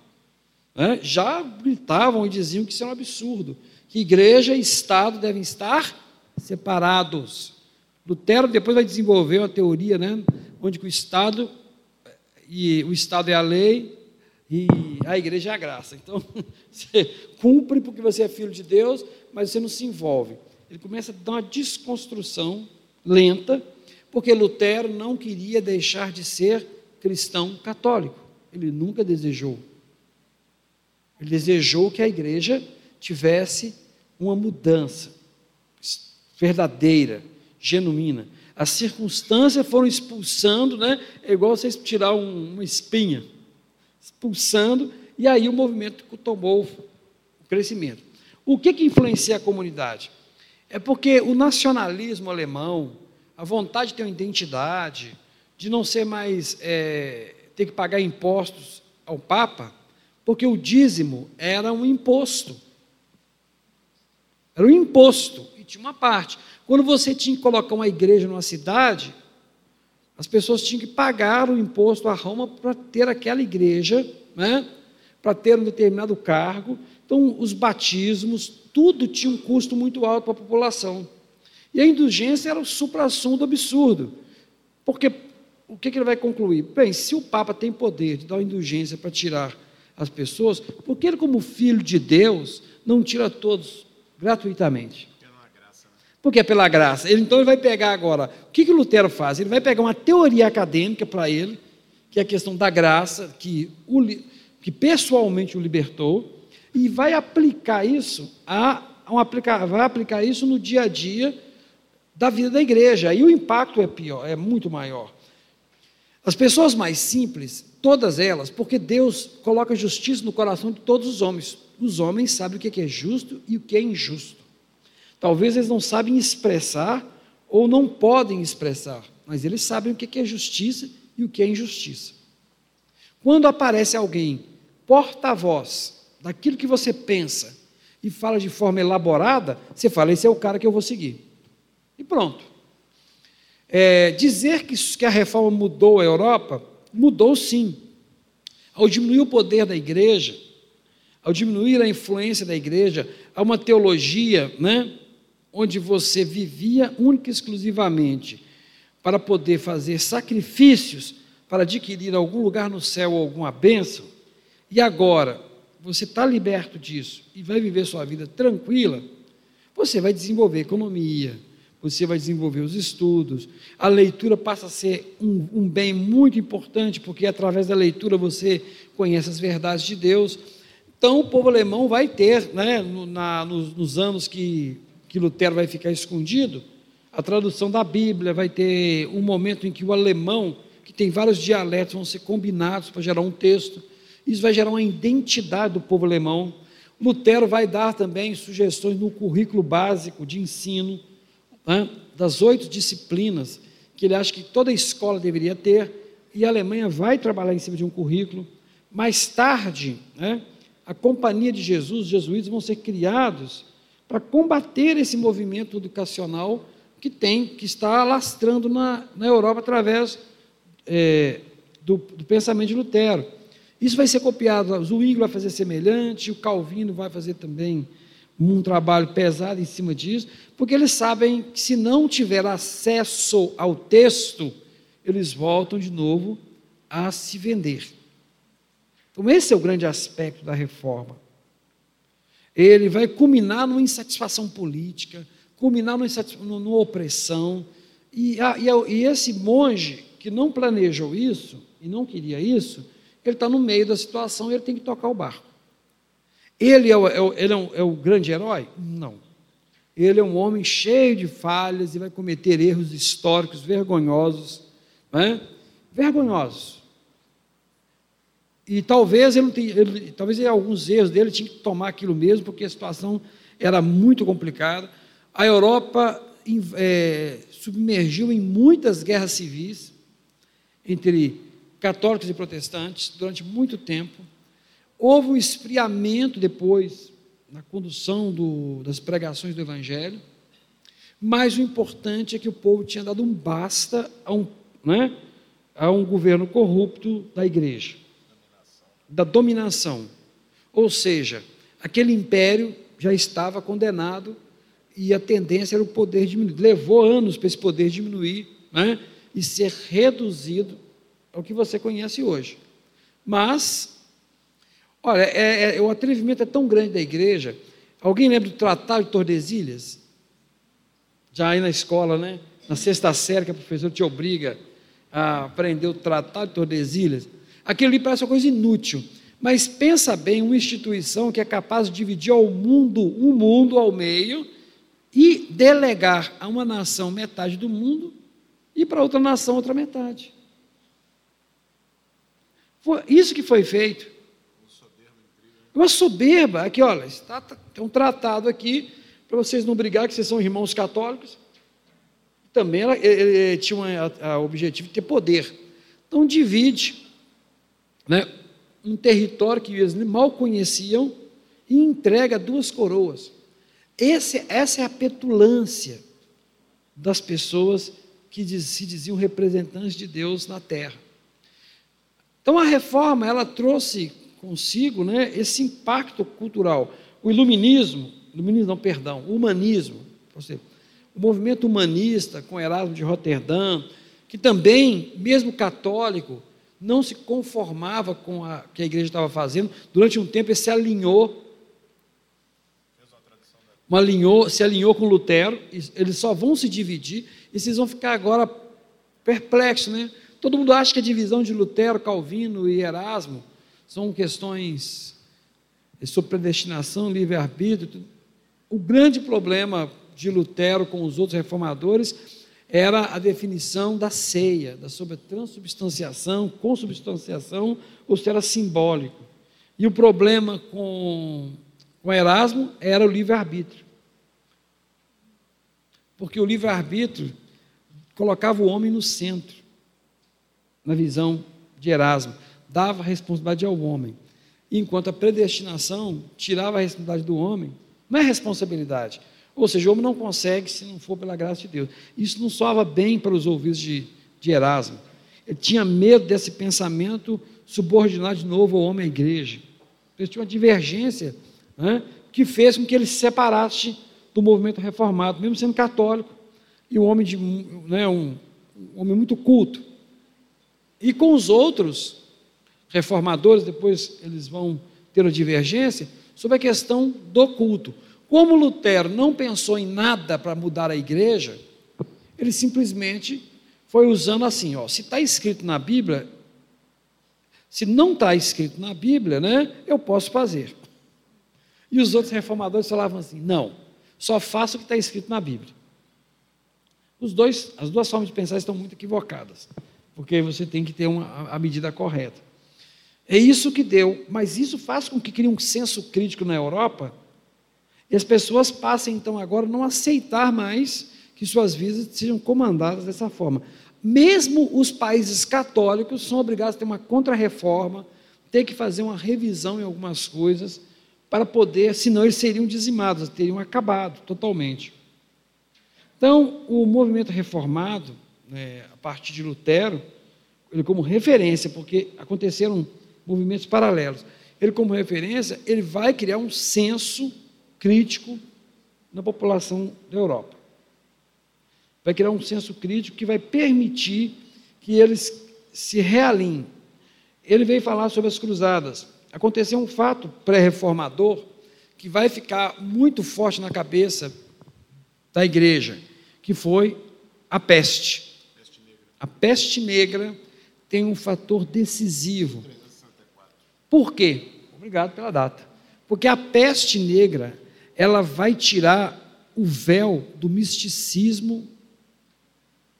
né, já gritavam e diziam que isso é um absurdo, que igreja e Estado devem estar separados. Lutero depois vai desenvolver uma teoria, né, onde o Estado e o Estado é a lei e a igreja é a graça. Então, você cumpre porque você é filho de Deus, mas você não se envolve. Ele começa a dar uma desconstrução lenta, porque Lutero não queria deixar de ser cristão católico. Ele nunca desejou. Ele desejou que a igreja tivesse uma mudança verdadeira, genuína. As circunstâncias foram expulsando, né? É igual vocês tirar um, uma espinha, expulsando, e aí o movimento tomou o crescimento. O que, que influencia a comunidade? É porque o nacionalismo alemão, a vontade de ter uma identidade, de não ser mais é, ter que pagar impostos ao Papa, porque o dízimo era um imposto. Era um imposto e tinha uma parte. Quando você tinha que colocar uma igreja numa cidade, as pessoas tinham que pagar o imposto a Roma para ter aquela igreja, né? para ter um determinado cargo. Então, os batismos, tudo tinha um custo muito alto para a população. E a indulgência era o supra-sumo do absurdo. Porque o que, que ele vai concluir? Bem, se o Papa tem poder de dar indulgência para tirar as pessoas, por que ele, como filho de Deus, não tira todos gratuitamente? Porque é pela graça. Ele, então ele vai pegar agora. O que, que Lutero faz? Ele vai pegar uma teoria acadêmica para ele, que é a questão da graça, que, o, que pessoalmente o libertou, e vai aplicar isso a, a um aplicar, vai aplicar isso no dia a dia da vida da igreja. E o impacto é pior, é muito maior. As pessoas mais simples, todas elas, porque Deus coloca justiça no coração de todos os homens. Os homens sabem o que é justo e o que é injusto. Talvez eles não sabem expressar ou não podem expressar, mas eles sabem o que é justiça e o que é injustiça. Quando aparece alguém porta-voz daquilo que você pensa e fala de forma elaborada, você fala: esse é o cara que eu vou seguir. E pronto. É, dizer que, que a reforma mudou a Europa, mudou sim. Ao diminuir o poder da igreja, ao diminuir a influência da igreja, há uma teologia, né? onde você vivia única e exclusivamente para poder fazer sacrifícios para adquirir algum lugar no céu ou alguma bênção, e agora você está liberto disso e vai viver sua vida tranquila, você vai desenvolver economia, você vai desenvolver os estudos, a leitura passa a ser um, um bem muito importante, porque através da leitura você conhece as verdades de Deus. Então, o povo alemão vai ter, né, no, na, nos, nos anos que que Lutero vai ficar escondido, a tradução da Bíblia vai ter um momento em que o alemão, que tem vários dialetos, vão ser combinados para gerar um texto. Isso vai gerar uma identidade do povo alemão. Lutero vai dar também sugestões no currículo básico de ensino, né, das oito disciplinas que ele acha que toda escola deveria ter, e a Alemanha vai trabalhar em cima de um currículo. Mais tarde, né, a Companhia de Jesus, os jesuítas vão ser criados para combater esse movimento educacional que tem, que está alastrando na, na Europa através é, do, do, pensamento de Lutero. Isso vai ser copiado, o Zwingli vai fazer semelhante, o Calvino vai fazer também um trabalho pesado em cima disso, porque eles sabem que se não tiver acesso ao texto, eles voltam de novo a se vender. Então, esse é o grande aspecto da reforma ele vai culminar numa insatisfação política, culminar numa, numa opressão. E, e, e, esse monge que não planejou isso e não queria isso, ele está no meio da situação e ele tem que tocar o barco. Ele é o, é o, ele é, é o grande herói? Não. Ele é um homem cheio de falhas e vai cometer erros históricos vergonhosos. Né? Vergonhosos. E talvez ele, ele, talvez ele, alguns erros dele tinha que tomar aquilo mesmo, porque a situação era muito complicada. A Europa é, submergiu em muitas guerras civis entre católicos e protestantes durante muito tempo. Houve um esfriamento depois na condução do, das pregações do Evangelho, mas o importante é que o povo tinha dado um basta a um, né, a um governo corrupto da igreja, da dominação. Ou seja, aquele império já estava condenado e a tendência era o poder diminuir. Levou anos para esse poder diminuir né, e ser reduzido ao que você conhece hoje. Mas, olha, é, é, o atrevimento é tão grande da igreja. Alguém lembra do Tratado de Tordesilhas? Já aí na escola, né? Na sexta série, que a professora te obriga a aprender o Tratado de Tordesilhas. Aquilo ali parece uma coisa inútil. Mas pensa bem, uma instituição que é capaz de dividir ao mundo, um mundo ao meio, e delegar a uma nação metade do mundo e para outra nação outra metade. Foi isso que foi feito. Uma soberba. Aqui, olha, está, tem um tratado aqui para vocês não brigar que vocês são irmãos católicos. Também ela, ele, tinha o objetivo de ter poder. Então divide né, um território que eles mal conheciam e entrega duas coroas. Esse, essa é a petulância das pessoas que diz, se diziam representantes de Deus na terra. Então a reforma ela trouxe consigo né, esse impacto cultural. O iluminismo, iluminismo não, perdão, o humanismo, o movimento humanista com Erasmo de Roterdã, que também, mesmo católico, não se conformava com o que a igreja estava fazendo, durante um tempo ele se alinhou alinhou, se alinhou com Lutero, eles só vão se dividir e vocês vão ficar agora perplexos, né? Todo mundo acha que a divisão de Lutero, Calvino e Erasmo são questões sobre predestinação, livre-arbítrio. O grande problema de Lutero com os outros reformadores era a definição da ceia, da sobre transubstanciação, consubstanciação, ou se era simbólico. E o problema com com Erasmo era o livre-arbítrio. Porque o livre-arbítrio colocava o homem no centro, na visão de Erasmo, dava responsabilidade ao homem. Enquanto a predestinação tirava a responsabilidade do homem, não é responsabilidade. Ou seja, o homem não consegue se não for pela graça de Deus. Isso não soava bem para os ouvidos de, de Erasmo. Ele tinha medo desse pensamento subordinar de novo ao homem à igreja. Ele tinha uma divergência né, que fez com que ele se separasse do movimento reformado, mesmo sendo católico, e um homem, de, né, um, um homem muito culto. E com os outros reformadores, depois eles vão ter uma divergência sobre a questão do culto. Como Lutero não pensou em nada para mudar a igreja, ele simplesmente foi usando assim, ó, se está escrito na Bíblia, se não está escrito na Bíblia, né, eu posso fazer. E os outros reformadores falavam assim: não, só faça o que está escrito na Bíblia. Os dois, as duas formas de pensar estão muito equivocadas, porque você tem que ter uma, a medida correta. É isso que deu, mas isso faz com que crie um senso crítico na Europa e as pessoas passem então agora a não aceitar mais que suas vidas sejam comandadas dessa forma. Mesmo os países católicos são obrigados a ter uma contra-reforma, ter que fazer uma revisão em algumas coisas para poder, senão eles seriam dizimados, teriam acabado totalmente. Então, o movimento reformado, né, a partir de Lutero, ele como referência, porque aconteceram movimentos paralelos, ele como referência, ele vai criar um senso crítico na população da Europa. Vai criar um senso crítico que vai permitir que eles se realinhem. Ele veio falar sobre as cruzadas aconteceu um fato pré-reformador que vai ficar muito forte na cabeça da igreja, que foi a peste. A peste negra tem um fator decisivo. Por quê? Obrigado pela data. Porque a peste negra, ela vai tirar o véu do misticismo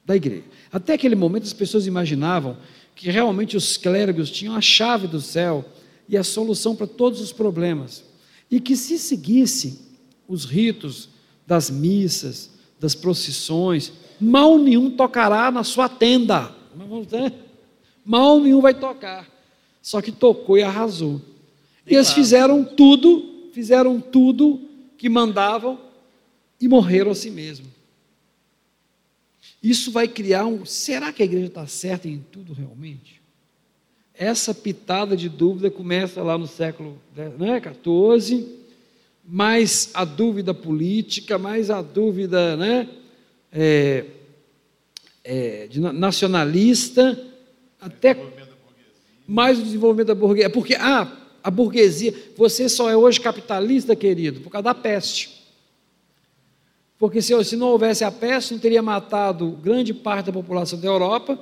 da igreja. Até aquele momento as pessoas imaginavam que realmente os clérigos tinham a chave do céu e a solução para todos os problemas. E que se seguisse os ritos das missas, das procissões, mal nenhum tocará na sua tenda. Mal nenhum vai tocar. Só que tocou e arrasou. E eles fizeram tudo, fizeram tudo que mandavam e morreram a si mesmo. Isso vai criar um. Será que a igreja está certa em tudo realmente? Essa pitada de dúvida começa lá no século né, 14, mais a dúvida política, mais a dúvida né, é, é, nacionalista, até mais o desenvolvimento da burguesia. Porque, ah, a burguesia, você só é hoje capitalista, querido, por causa da peste. Porque se, se não houvesse a peste, não teria matado grande parte da população da Europa,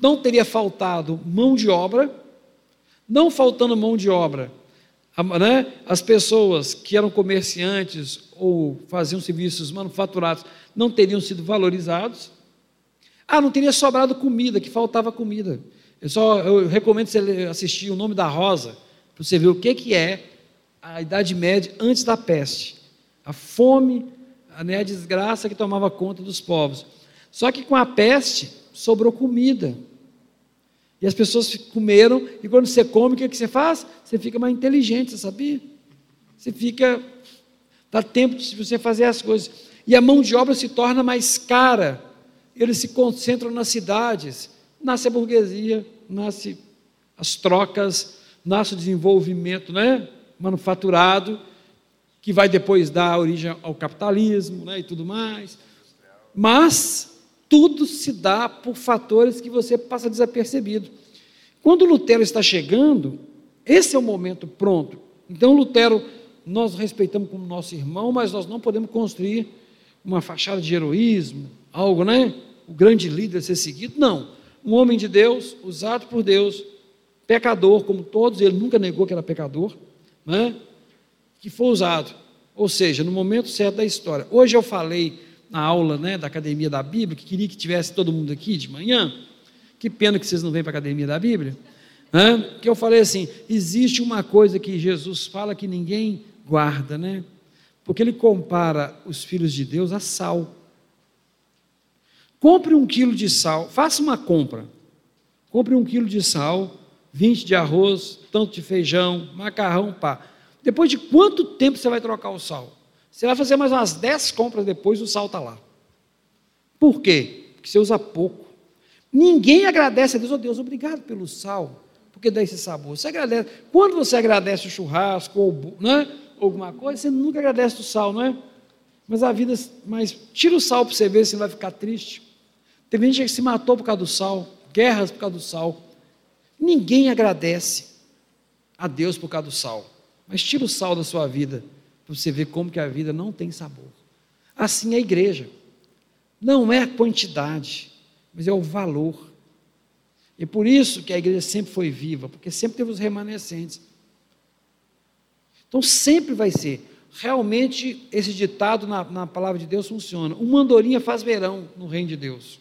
não teria faltado mão de obra, não faltando mão de obra, né, as pessoas que eram comerciantes ou faziam serviços manufaturados não teriam sido valorizados. Ah, não teria sobrado comida, que faltava comida. Eu só eu recomendo você assistir o nome da Rosa, para você ver o que, que é a Idade Média antes da peste. A fome, a, né, a desgraça que tomava conta dos povos. Só que com a peste sobrou comida. E as pessoas comeram, e quando você come, o que, que você faz? Você fica mais inteligente, você sabia? Você fica. Dá tempo de você fazer as coisas. E a mão de obra se torna mais cara. Eles se concentram nas cidades. Nasce a burguesia, nasce as trocas, nasce o desenvolvimento né? manufaturado, que vai depois dar origem ao capitalismo né? e tudo mais. Mas tudo se dá por fatores que você passa desapercebido. Quando Lutero está chegando, esse é o momento pronto. Então, Lutero, nós respeitamos como nosso irmão, mas nós não podemos construir uma fachada de heroísmo, algo, né? O grande líder a ser seguido. Não. Um homem de Deus, usado por Deus, pecador, como todos, ele nunca negou que era pecador, né? que foi usado. Ou seja, no momento certo da história. Hoje eu falei na aula né, da Academia da Bíblia, que queria que tivesse todo mundo aqui de manhã. Que pena que vocês não vêm para a Academia da Bíblia. Né? Que eu falei assim: existe uma coisa que Jesus fala que ninguém guarda, né? Porque ele compara os filhos de Deus a sal. Compre um quilo de sal, faça uma compra. Compre um quilo de sal, 20 de arroz, tanto de feijão, macarrão, pá. Depois de quanto tempo você vai trocar o sal? Você vai fazer mais umas 10 compras depois, o sal está lá. Por quê? Porque você usa pouco. Ninguém agradece a Deus, oh Deus, obrigado pelo sal, porque dá esse sabor. Você agradece. Quando você agradece o churrasco ou né, alguma coisa, você nunca agradece o sal, não é? Mas a vida, mas tira o sal para você ver se vai ficar triste. Teve gente que se matou por causa do sal, guerras por causa do sal. Ninguém agradece a Deus por causa do sal. Mas tira o sal da sua vida para você ver como que a vida não tem sabor. Assim é a igreja. Não é a quantidade, mas é o valor. E por isso que a igreja sempre foi viva, porque sempre teve os remanescentes. Então sempre vai ser. Realmente, esse ditado na, na palavra de Deus funciona. Uma andorinha faz verão no reino de Deus.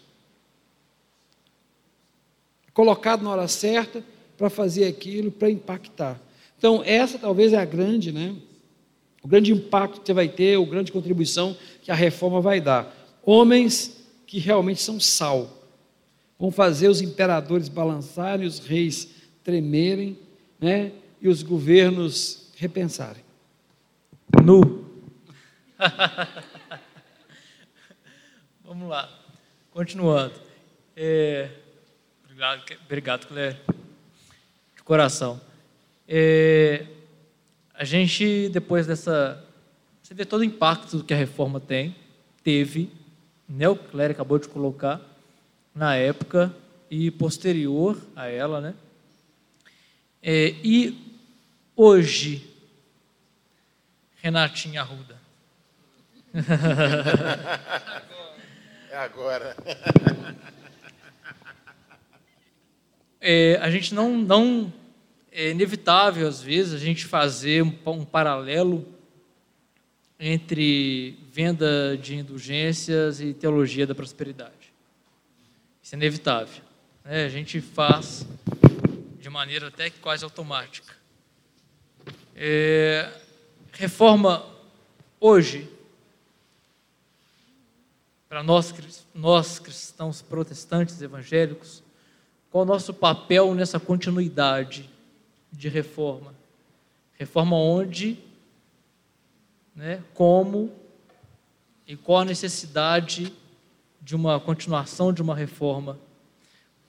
Colocado na hora certa para fazer aquilo, para impactar. Então, essa talvez é a grande, né? o grande impacto que você vai ter, a grande contribuição que a reforma vai dar. Homens que realmente são sal, vão fazer os imperadores balançarem, os reis tremerem, né? e os governos repensarem. Nu. Vamos lá, continuando. É... Obrigado, obrigado, Cléber, de coração. É a gente, depois dessa. Você vê todo o impacto que a reforma tem, teve, né, o Clério acabou de colocar, na época e posterior a ela, né? É, e hoje, Renatinha Arruda. É agora. É, a gente não, não é inevitável, às vezes, a gente fazer um, um paralelo entre venda de indulgências e teologia da prosperidade. Isso é inevitável. Né? A gente faz de maneira até quase automática. É, reforma hoje para nós, nós cristãos protestantes evangélicos, qual o nosso papel nessa continuidade de reforma? Reforma onde, né, como e qual a necessidade de uma continuação de uma reforma.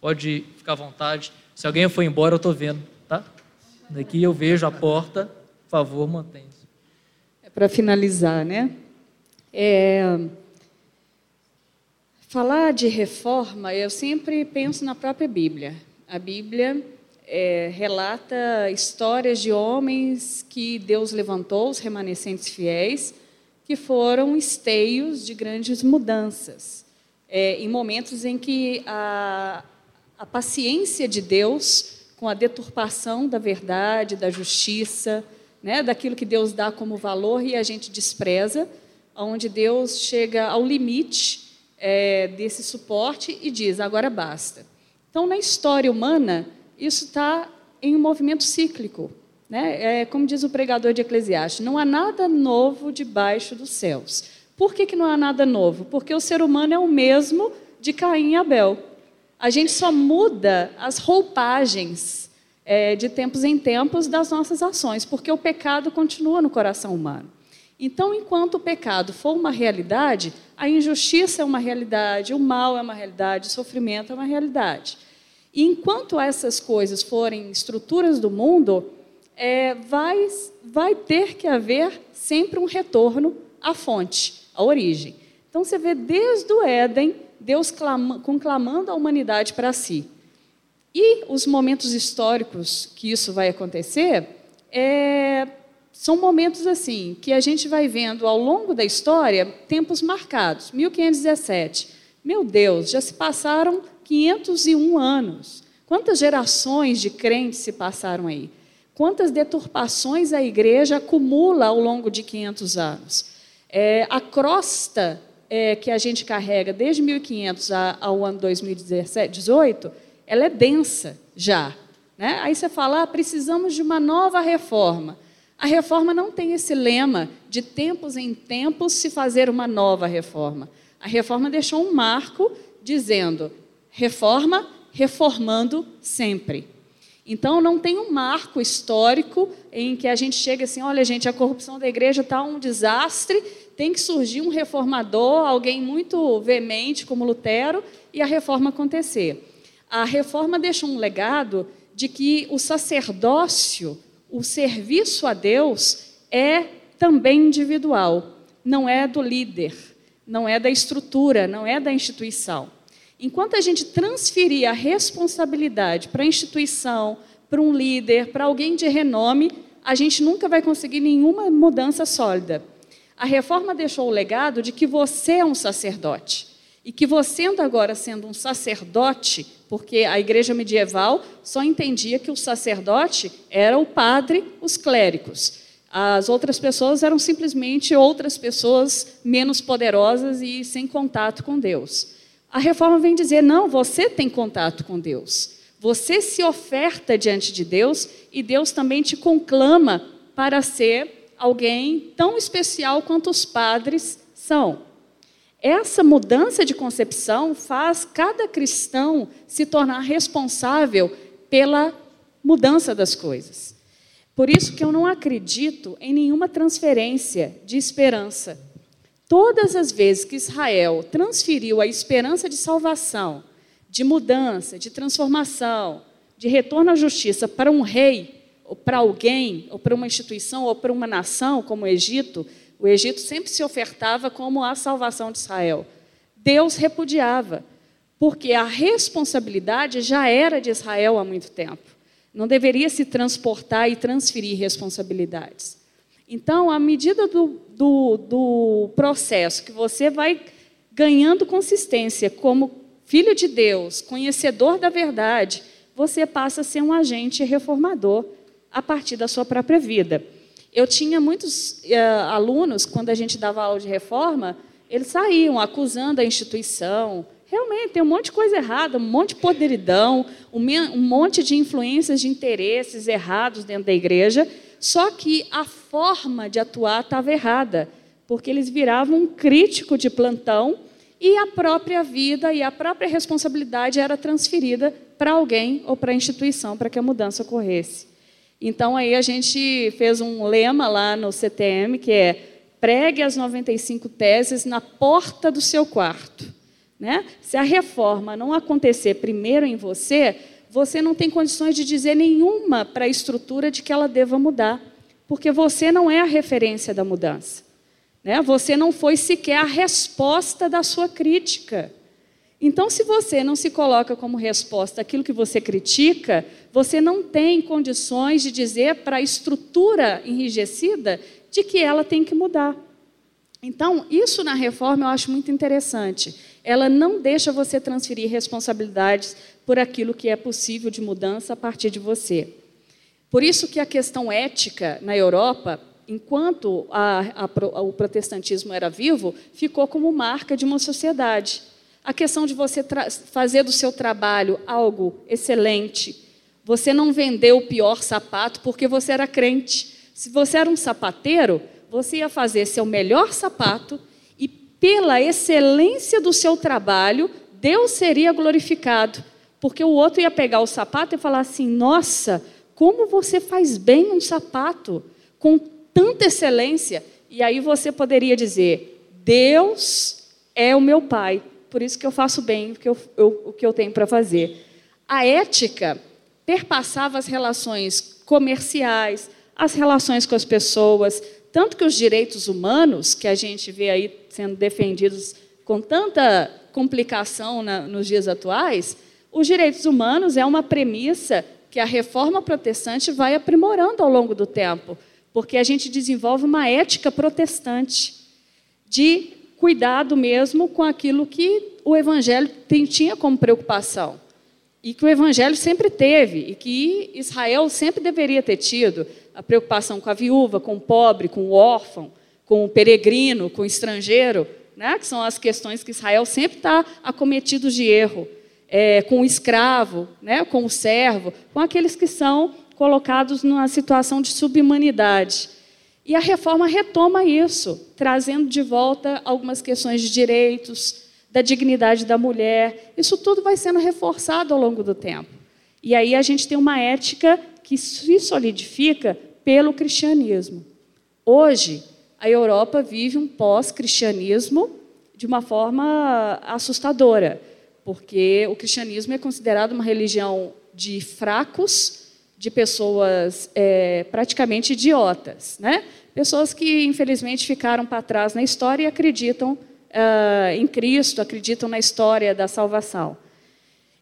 Pode ficar à vontade. Se alguém for embora, eu estou vendo, tá? Daqui eu vejo a porta. Por favor, mantenha-se. Para finalizar, né? É... Falar de reforma, eu sempre penso na própria Bíblia. A Bíblia é, relata histórias de homens que Deus levantou, os remanescentes fiéis, que foram esteios de grandes mudanças, é, em momentos em que a, a paciência de Deus com a deturpação da verdade, da justiça, né, daquilo que Deus dá como valor e a gente despreza, onde Deus chega ao limite é, desse suporte e diz: agora basta. Então, na história humana, isso está em um movimento cíclico. Né? É, como diz o pregador de Eclesiastes: não há nada novo debaixo dos céus. Por que, que não há nada novo? Porque o ser humano é o mesmo de Caim e Abel. A gente só muda as roupagens é, de tempos em tempos das nossas ações, porque o pecado continua no coração humano. Então, enquanto o pecado for uma realidade, a injustiça é uma realidade, o mal é uma realidade, o sofrimento é uma realidade. E enquanto essas coisas forem estruturas do mundo, é, vai, vai ter que haver sempre um retorno à fonte, à origem. Então, você vê desde o Éden, Deus clama, conclamando a humanidade para si. E os momentos históricos que isso vai acontecer é, são momentos assim que a gente vai vendo ao longo da história tempos marcados. 1517. Meu Deus, já se passaram 501 anos. Quantas gerações de crentes se passaram aí? Quantas deturpações a igreja acumula ao longo de 500 anos? É, a crosta é, que a gente carrega desde 1500 ao ano 2018, ela é densa já. Né? Aí você fala, ah, precisamos de uma nova reforma. A reforma não tem esse lema de tempos em tempos se fazer uma nova reforma. A reforma deixou um marco dizendo: reforma, reformando sempre. Então, não tem um marco histórico em que a gente chega assim: olha, gente, a corrupção da igreja está um desastre, tem que surgir um reformador, alguém muito veemente como Lutero, e a reforma acontecer. A reforma deixou um legado de que o sacerdócio o serviço a Deus é também individual, não é do líder, não é da estrutura, não é da instituição. Enquanto a gente transferir a responsabilidade para a instituição, para um líder, para alguém de renome, a gente nunca vai conseguir nenhuma mudança sólida. A reforma deixou o legado de que você é um sacerdote. E que você, agora sendo um sacerdote, porque a igreja medieval só entendia que o sacerdote era o padre, os clérigos. As outras pessoas eram simplesmente outras pessoas menos poderosas e sem contato com Deus. A reforma vem dizer: não, você tem contato com Deus. Você se oferta diante de Deus e Deus também te conclama para ser alguém tão especial quanto os padres são. Essa mudança de concepção faz cada cristão se tornar responsável pela mudança das coisas. Por isso que eu não acredito em nenhuma transferência de esperança. Todas as vezes que Israel transferiu a esperança de salvação, de mudança, de transformação, de retorno à justiça para um rei, ou para alguém, ou para uma instituição, ou para uma nação, como o Egito, o Egito sempre se ofertava como a salvação de Israel. Deus repudiava, porque a responsabilidade já era de Israel há muito tempo. Não deveria se transportar e transferir responsabilidades. Então, à medida do, do, do processo que você vai ganhando consistência como filho de Deus, conhecedor da verdade, você passa a ser um agente reformador a partir da sua própria vida. Eu tinha muitos uh, alunos, quando a gente dava aula de reforma, eles saíam acusando a instituição. Realmente, tem um monte de coisa errada, um monte de podridão, um, um monte de influências de interesses errados dentro da igreja, só que a forma de atuar estava errada, porque eles viravam um crítico de plantão e a própria vida e a própria responsabilidade era transferida para alguém ou para a instituição para que a mudança ocorresse. Então aí a gente fez um lema lá no CTM que é pregue as 95 teses na porta do seu quarto. Né? Se a reforma não acontecer primeiro em você, você não tem condições de dizer nenhuma para a estrutura de que ela deva mudar, porque você não é a referência da mudança. Né? Você não foi sequer a resposta da sua crítica. Então, se você não se coloca como resposta àquilo que você critica, você não tem condições de dizer para a estrutura enrijecida de que ela tem que mudar. Então, isso na reforma eu acho muito interessante. Ela não deixa você transferir responsabilidades por aquilo que é possível de mudança a partir de você. Por isso que a questão ética na Europa enquanto a, a, o protestantismo era vivo, ficou como marca de uma sociedade. A questão de você fazer do seu trabalho algo excelente, você não vender o pior sapato porque você era crente. Se você era um sapateiro, você ia fazer seu melhor sapato e, pela excelência do seu trabalho, Deus seria glorificado. Porque o outro ia pegar o sapato e falar assim: Nossa, como você faz bem um sapato, com tanta excelência, e aí você poderia dizer: Deus é o meu Pai, por isso que eu faço bem o que eu, eu o que eu tenho para fazer. A ética perpassava as relações comerciais, as relações com as pessoas, tanto que os direitos humanos, que a gente vê aí sendo defendidos com tanta complicação na, nos dias atuais, os direitos humanos é uma premissa que a reforma protestante vai aprimorando ao longo do tempo porque a gente desenvolve uma ética protestante de cuidado mesmo com aquilo que o Evangelho tem, tinha como preocupação. E que o Evangelho sempre teve, e que Israel sempre deveria ter tido a preocupação com a viúva, com o pobre, com o órfão, com o peregrino, com o estrangeiro, né? que são as questões que Israel sempre está acometido de erro. É, com o escravo, né? com o servo, com aqueles que são colocados numa situação de subhumanidade. E a reforma retoma isso, trazendo de volta algumas questões de direitos, da dignidade da mulher. Isso tudo vai sendo reforçado ao longo do tempo. E aí a gente tem uma ética que se solidifica pelo cristianismo. Hoje, a Europa vive um pós-cristianismo de uma forma assustadora, porque o cristianismo é considerado uma religião de fracos de pessoas é, praticamente idiotas, né? Pessoas que infelizmente ficaram para trás na história e acreditam uh, em Cristo, acreditam na história da salvação.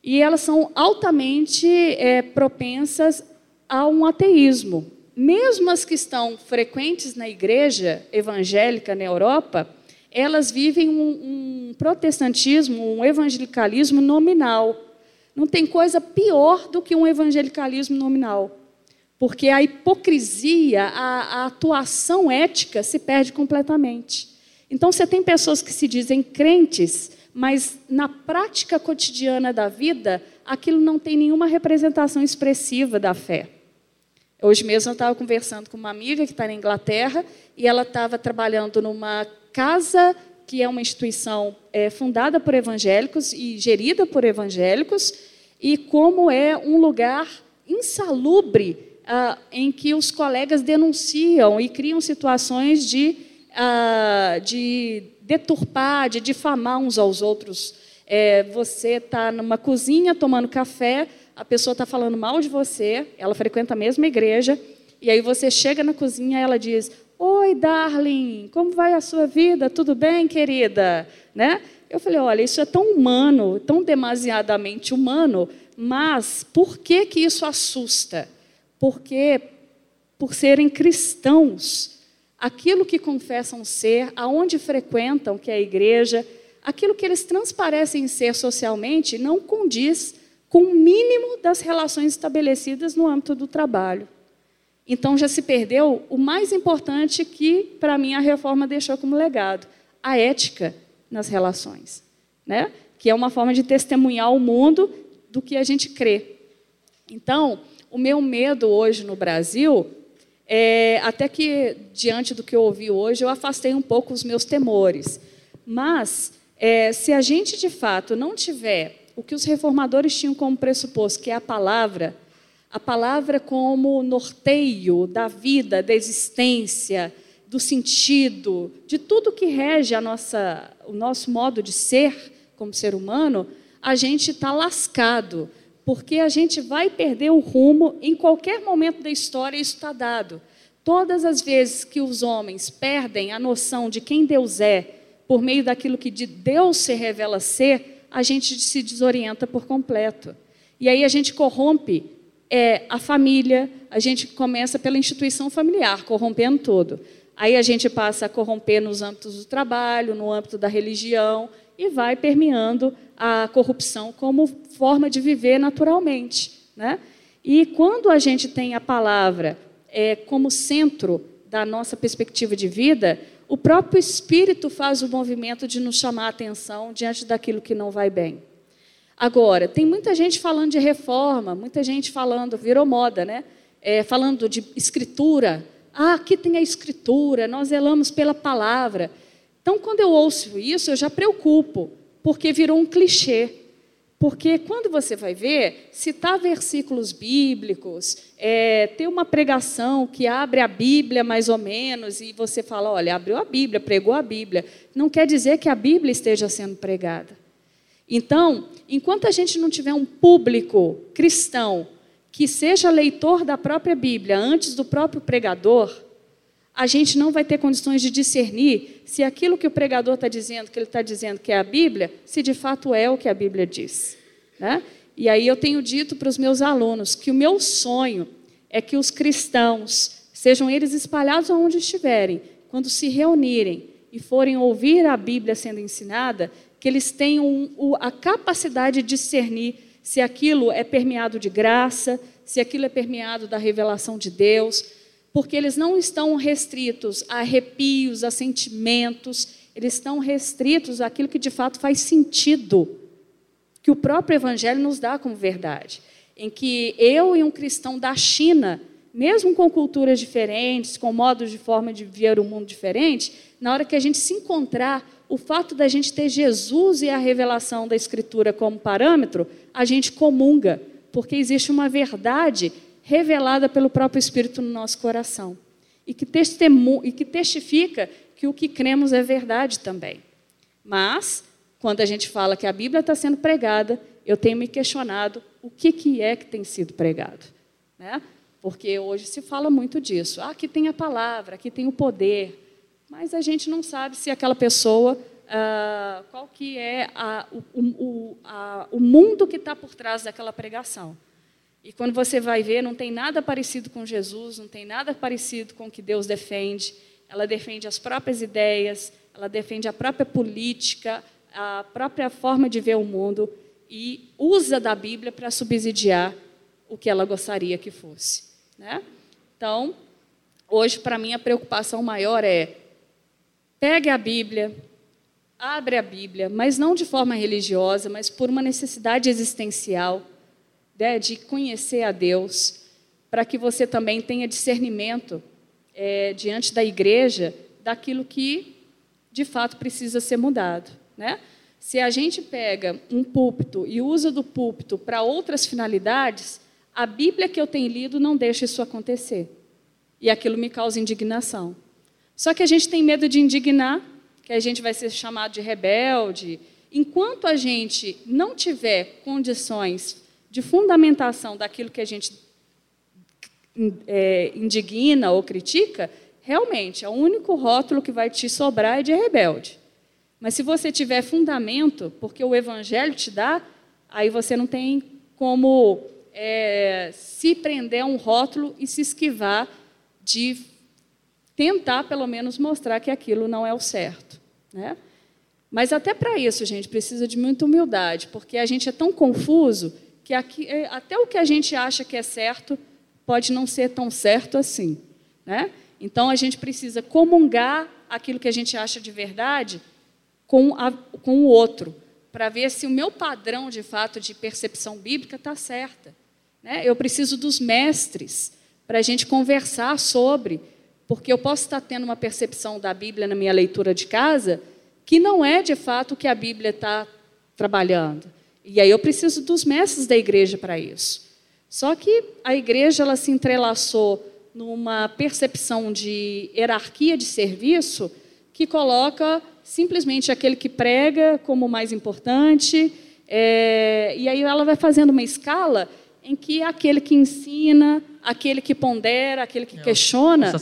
E elas são altamente é, propensas a um ateísmo. Mesmo as que estão frequentes na igreja evangélica na Europa, elas vivem um, um protestantismo, um evangelicalismo nominal não tem coisa pior do que um evangelicalismo nominal. Porque a hipocrisia, a, a atuação ética se perde completamente. Então, você tem pessoas que se dizem crentes, mas na prática cotidiana da vida, aquilo não tem nenhuma representação expressiva da fé. Hoje mesmo eu estava conversando com uma amiga que está na Inglaterra e ela estava trabalhando numa casa que é uma instituição é, fundada por evangélicos e gerida por evangélicos, e como é um lugar insalubre ah, em que os colegas denunciam e criam situações de, ah, de deturpar, de difamar uns aos outros. É, você está numa cozinha tomando café, a pessoa está falando mal de você, ela frequenta a mesma igreja, e aí você chega na cozinha e ela diz: Oi, darling, como vai a sua vida? Tudo bem, querida? Né? Eu falei, olha, isso é tão humano, tão demasiadamente humano, mas por que que isso assusta? Porque por serem cristãos, aquilo que confessam ser, aonde frequentam, que é a igreja, aquilo que eles transparecem ser socialmente não condiz com o mínimo das relações estabelecidas no âmbito do trabalho. Então já se perdeu o mais importante que, para mim, a reforma deixou como legado: a ética nas relações. Né? Que é uma forma de testemunhar ao mundo do que a gente crê. Então, o meu medo hoje no Brasil é, até que diante do que eu ouvi hoje, eu afastei um pouco os meus temores. Mas É, se a gente de fato não tiver o que os reformadores tinham como pressuposto, que é a palavra, a palavra como norteio da vida, da existência, do sentido, de tudo que rege a nossa, o nosso modo de ser como ser humano, a gente está lascado, porque a gente vai perder o rumo em qualquer momento da história, isso está dado. Todas as vezes que os homens perdem a noção de quem Deus é, por meio daquilo que de Deus se revela ser, a gente se desorienta por completo. E aí a gente corrompe é, a família, a gente começa pela instituição familiar, corrompendo tudo. Aí a gente passa a corromper nos âmbitos do trabalho, no âmbito da religião, e vai permeando a corrupção como forma de viver naturalmente. Né? E quando a gente tem a palavra é, como centro da nossa perspectiva de vida, o próprio Espírito faz o movimento de nos chamar a atenção diante daquilo que não vai bem. Agora, tem muita gente falando de reforma, muita gente falando, virou moda, né? É, falando de escritura, ah, aqui tem a escritura, nós zelamos pela palavra. Então, quando eu ouço isso, eu já preocupo, porque virou um clichê. Porque quando você vai ver, citar versículos bíblicos, é, ter uma pregação que abre a Bíblia mais ou menos, e você fala, olha, abriu a Bíblia, pregou a Bíblia, não quer dizer que a Bíblia esteja sendo pregada. Então, enquanto a gente não tiver um público cristão que seja leitor da própria Bíblia antes do próprio pregador, a gente não vai ter condições de discernir se aquilo que o pregador está dizendo, que ele está dizendo que é a Bíblia, se de fato é o que a Bíblia diz. Né? E aí eu tenho dito para os meus alunos que o meu sonho é que os cristãos, sejam eles espalhados aonde estiverem, quando se reunirem e forem ouvir a Bíblia sendo ensinada, que eles tenham a capacidade de discernir se aquilo é permeado de graça, se aquilo é permeado da revelação de Deus, porque eles não estão restritos a arrepios, a sentimentos, eles estão restritos àquilo que de fato faz sentido, que o próprio Evangelho nos dá como verdade. Em que eu e um cristão da China, mesmo com culturas diferentes, com modos de forma de ver o mundo diferente, na hora que a gente se encontrar, o fato da gente ter Jesus e a revelação da Escritura como parâmetro, a gente comunga, porque existe uma verdade revelada pelo próprio Espírito no nosso coração e que, e que testifica que o que cremos é verdade também. Mas, quando a gente fala que a Bíblia está sendo pregada, eu tenho me questionado o que, que é que tem sido pregado. Né? Porque hoje se fala muito disso. Ah, aqui tem a palavra, aqui tem o poder mas a gente não sabe se aquela pessoa, ah, qual que é a, o, o, a, o mundo que está por trás daquela pregação. E quando você vai ver, não tem nada parecido com Jesus, não tem nada parecido com o que Deus defende. Ela defende as próprias ideias, ela defende a própria política, a própria forma de ver o mundo e usa da Bíblia para subsidiar o que ela gostaria que fosse. Né? Então, hoje, para mim, a preocupação maior é Pegue a Bíblia, abre a Bíblia, mas não de forma religiosa, mas por uma necessidade existencial né, de conhecer a Deus, para que você também tenha discernimento é, diante da igreja daquilo que de fato precisa ser mudado. Né? Se a gente pega um púlpito e usa do púlpito para outras finalidades, a Bíblia que eu tenho lido não deixa isso acontecer. E aquilo me causa indignação. Só que a gente tem medo de indignar, que a gente vai ser chamado de rebelde. Enquanto a gente não tiver condições de fundamentação daquilo que a gente é, indigna ou critica, realmente, é o único rótulo que vai te sobrar é de rebelde. Mas se você tiver fundamento, porque o Evangelho te dá, aí você não tem como é, se prender a um rótulo e se esquivar de tentar, pelo menos, mostrar que aquilo não é o certo. Né? Mas até para isso, gente, precisa de muita humildade, porque a gente é tão confuso que aqui, é, até o que a gente acha que é certo pode não ser tão certo assim. Né? Então, a gente precisa comungar aquilo que a gente acha de verdade com, a, com o outro, para ver se o meu padrão, de fato, de percepção bíblica está certa. Né? Eu preciso dos mestres para a gente conversar sobre porque eu posso estar tendo uma percepção da Bíblia na minha leitura de casa que não é de fato o que a Bíblia está trabalhando. E aí eu preciso dos mestres da igreja para isso. Só que a igreja ela se entrelaçou numa percepção de hierarquia de serviço que coloca simplesmente aquele que prega como o mais importante, é, e aí ela vai fazendo uma escala em que aquele que ensina, aquele que pondera, aquele que é, questiona,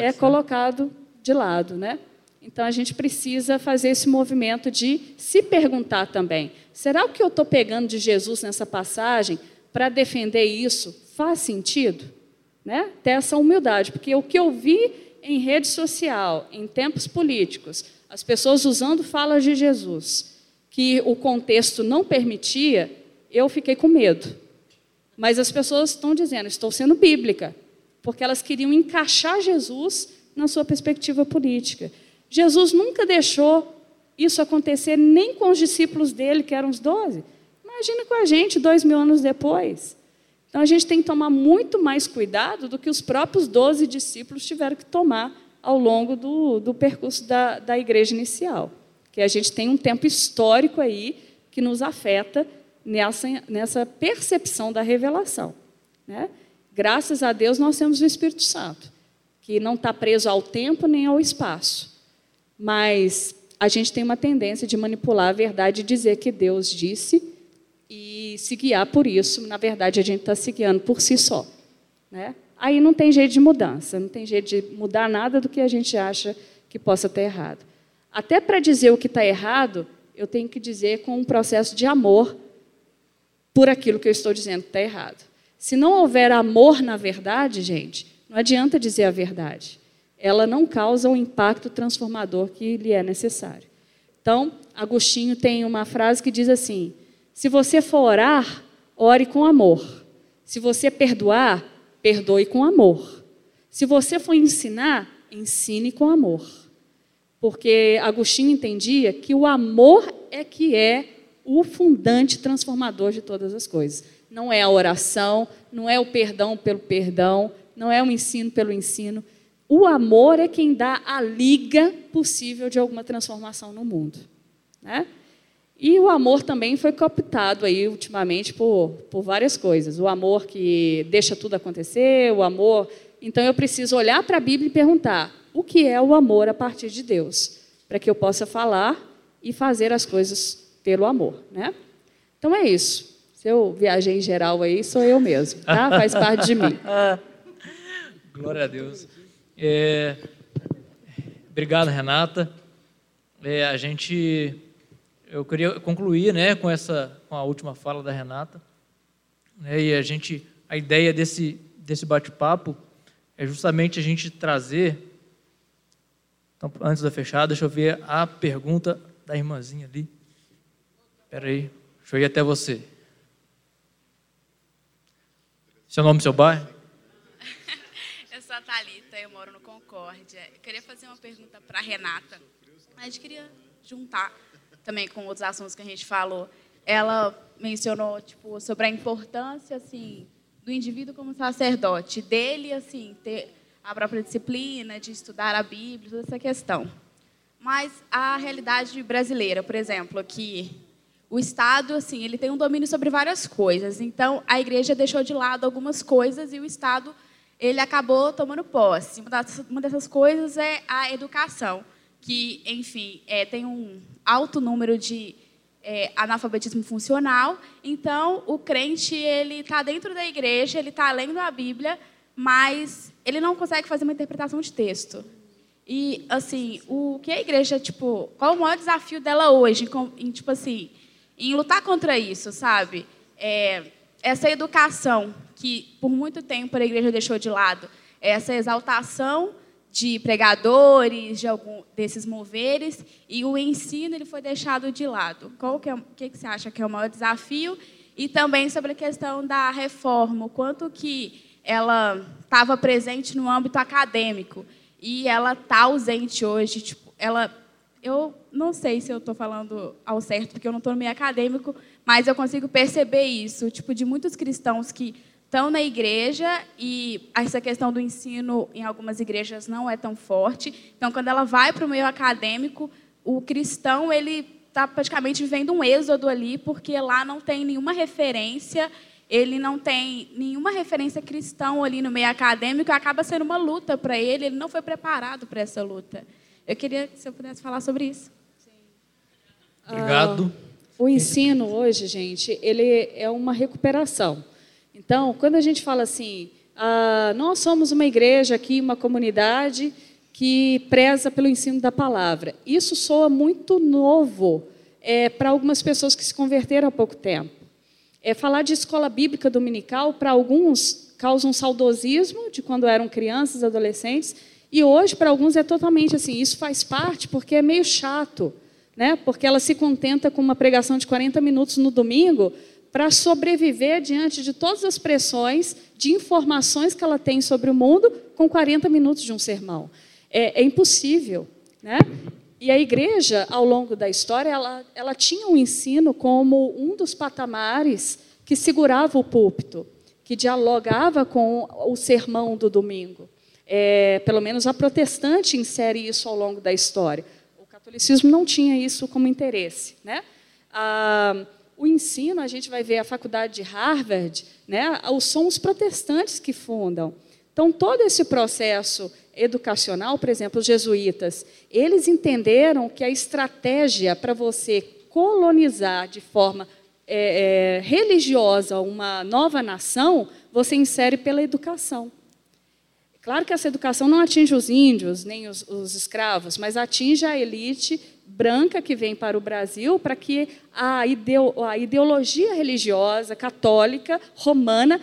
é né? colocado de lado, né? Então a gente precisa fazer esse movimento de se perguntar também: será o que eu estou pegando de Jesus nessa passagem para defender isso faz sentido? Né? Ter essa humildade, porque o que eu vi em rede social, em tempos políticos, as pessoas usando falas de Jesus, que o contexto não permitia, eu fiquei com medo. Mas as pessoas estão dizendo, estou sendo bíblica, porque elas queriam encaixar Jesus na sua perspectiva política. Jesus nunca deixou isso acontecer nem com os discípulos dele, que eram os doze. Imagina com a gente, dois mil anos depois. Então a gente tem que tomar muito mais cuidado do que os próprios doze discípulos tiveram que tomar ao longo do, do percurso da, da igreja inicial. Que a gente tem um tempo histórico aí que nos afeta nessa, nessa percepção da revelação. Né? Graças a Deus nós temos o Espírito Santo, que não está preso ao tempo nem ao espaço. Mas a gente tem uma tendência de manipular a verdade e dizer que Deus disse e se guiar por isso. Na verdade, a gente está se guiando por si só. Né? Aí não tem jeito de mudança, não tem jeito de mudar nada do que a gente acha que possa ter errado. Até para dizer o que está errado, eu tenho que dizer com um processo de amor por aquilo que eu estou dizendo que está errado. Se não houver amor na verdade, gente, não adianta dizer a verdade ela não causa o impacto transformador que lhe é necessário. Então, Agostinho tem uma frase que diz assim: se você for orar, ore com amor. Se você perdoar, perdoe com amor. Se você for ensinar, ensine com amor. Porque Agostinho entendia que o amor é que é o fundante transformador de todas as coisas. Não é a oração, não é o perdão pelo perdão, não é o ensino pelo ensino, o amor é quem dá a liga possível de alguma transformação no mundo. Né? E o amor também foi cooptado aí ultimamente por, por várias coisas. O amor que deixa tudo acontecer, o amor. Então eu preciso olhar para a Bíblia e perguntar: o que é o amor a partir de Deus? Para que eu possa falar e fazer as coisas pelo amor. Né? Então é isso. Se eu viajei em geral aí, sou eu mesmo, tá? Faz parte de mim. Glória a Deus. É, obrigado, Renata. É, a gente, eu queria concluir, né, com essa, com a última fala da Renata. Né, e a gente, a ideia desse desse bate-papo é justamente a gente trazer. Então, antes da fechar, deixa eu ver a pergunta da irmãzinha ali. Espera aí, deixa eu ir até você. Seu nome, seu bairro? sou a Thalita, eu moro no Concórdia. Eu queria fazer uma pergunta para a Renata. A gente queria juntar também com outros assuntos que a gente falou. Ela mencionou tipo sobre a importância assim do indivíduo como sacerdote, dele assim ter a própria disciplina de estudar a Bíblia, toda essa questão. Mas a realidade brasileira, por exemplo, aqui o Estado, assim, ele tem um domínio sobre várias coisas. Então, a igreja deixou de lado algumas coisas e o Estado ele acabou tomando posse. Uma, das, uma dessas coisas é a educação, que, enfim, é, tem um alto número de é, analfabetismo funcional. Então, o crente ele está dentro da igreja, ele está lendo a Bíblia, mas ele não consegue fazer uma interpretação de texto. E assim, o que a igreja, tipo, qual o maior desafio dela hoje, em tipo assim, em lutar contra isso, sabe? É, essa educação que por muito tempo a igreja deixou de lado, essa exaltação de pregadores, de algum desses moveres, e o ensino ele foi deixado de lado. Qual que, é, que, que você acha que é o maior desafio? E também sobre a questão da reforma, o quanto que ela estava presente no âmbito acadêmico e ela está ausente hoje. Tipo, ela, eu não sei se eu estou falando ao certo, porque eu não estou no meio acadêmico, mas eu consigo perceber isso, tipo, de muitos cristãos que estão na igreja e essa questão do ensino em algumas igrejas não é tão forte. Então, quando ela vai para o meio acadêmico, o cristão ele está praticamente vivendo um êxodo ali, porque lá não tem nenhuma referência, ele não tem nenhuma referência cristã ali no meio acadêmico, acaba sendo uma luta para ele, ele não foi preparado para essa luta. Eu queria que você pudesse falar sobre isso. Obrigado. Ah, o ensino hoje, gente, ele é uma recuperação. Então, quando a gente fala assim, ah, nós somos uma igreja aqui, uma comunidade que preza pelo ensino da palavra. Isso soa muito novo é, para algumas pessoas que se converteram há pouco tempo. É, falar de escola bíblica dominical, para alguns, causa um saudosismo de quando eram crianças, adolescentes, e hoje, para alguns, é totalmente assim: isso faz parte porque é meio chato, né? porque ela se contenta com uma pregação de 40 minutos no domingo para sobreviver diante de todas as pressões de informações que ela tem sobre o mundo com 40 minutos de um sermão. É, é impossível. Né? E a igreja, ao longo da história, ela, ela tinha um ensino como um dos patamares que segurava o púlpito, que dialogava com o sermão do domingo. É, pelo menos a protestante insere isso ao longo da história. O catolicismo não tinha isso como interesse. Né? Ah, o ensino, a gente vai ver a faculdade de Harvard, né? são os protestantes que fundam. Então, todo esse processo educacional, por exemplo, os jesuítas, eles entenderam que a estratégia para você colonizar de forma é, é, religiosa uma nova nação, você insere pela educação. Claro que essa educação não atinge os índios, nem os, os escravos, mas atinge a elite branca que vem para o Brasil para que a, ideo, a ideologia religiosa católica romana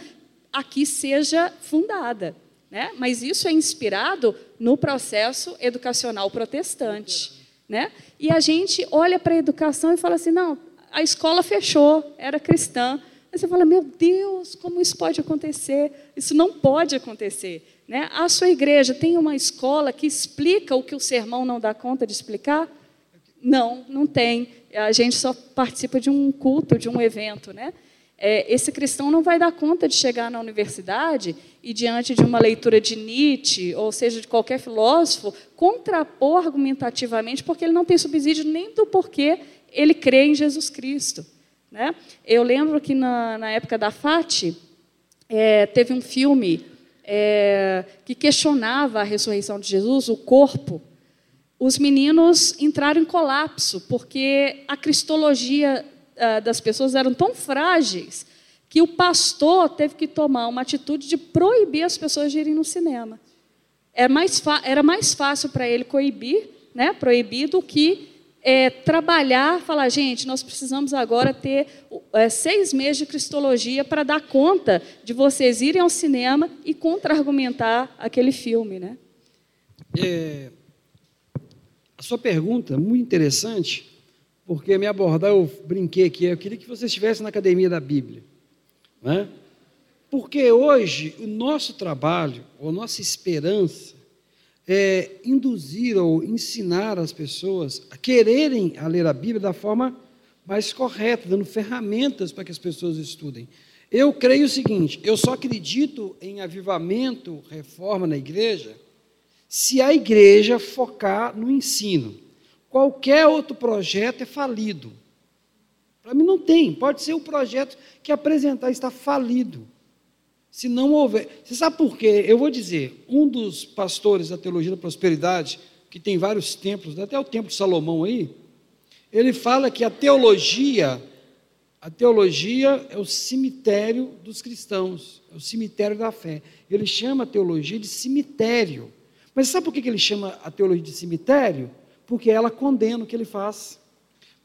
aqui seja fundada. Né? Mas isso é inspirado no processo educacional protestante. Né? E a gente olha para a educação e fala assim: não, a escola fechou, era cristã. Aí você fala: meu Deus, como isso pode acontecer? Isso não pode acontecer. Né? A sua igreja tem uma escola que explica o que o sermão não dá conta de explicar? Não, não tem. A gente só participa de um culto, de um evento. Né? É, esse cristão não vai dar conta de chegar na universidade e, diante de uma leitura de Nietzsche, ou seja, de qualquer filósofo, contrapor argumentativamente, porque ele não tem subsídio nem do porquê ele crê em Jesus Cristo. Né? Eu lembro que, na, na época da FAT, é, teve um filme é, que questionava a ressurreição de Jesus, o corpo. Os meninos entraram em colapso, porque a cristologia uh, das pessoas eram tão frágeis que o pastor teve que tomar uma atitude de proibir as pessoas de irem no cinema. Era é mais, era mais fácil para ele coibir, né, proibir, do que é, trabalhar, falar, gente, nós precisamos agora ter é, seis meses de cristologia para dar conta de vocês irem ao cinema e contra-argumentar aquele filme. Né? É, a sua pergunta, muito interessante, porque me abordar, eu brinquei aqui, eu queria que você estivesse na academia da Bíblia. Né? Porque hoje o nosso trabalho, a nossa esperança, é induzir ou ensinar as pessoas a quererem a ler a Bíblia da forma mais correta, dando ferramentas para que as pessoas estudem. Eu creio o seguinte: eu só acredito em avivamento, reforma na igreja, se a igreja focar no ensino. Qualquer outro projeto é falido. Para mim não tem. Pode ser o projeto que apresentar está falido. Se não houver. Você sabe por quê? Eu vou dizer, um dos pastores da teologia da prosperidade, que tem vários templos, até o templo de Salomão aí, ele fala que a teologia, a teologia é o cemitério dos cristãos, é o cemitério da fé. Ele chama a teologia de cemitério. Mas sabe por que ele chama a teologia de cemitério? porque ela condena o que ele faz.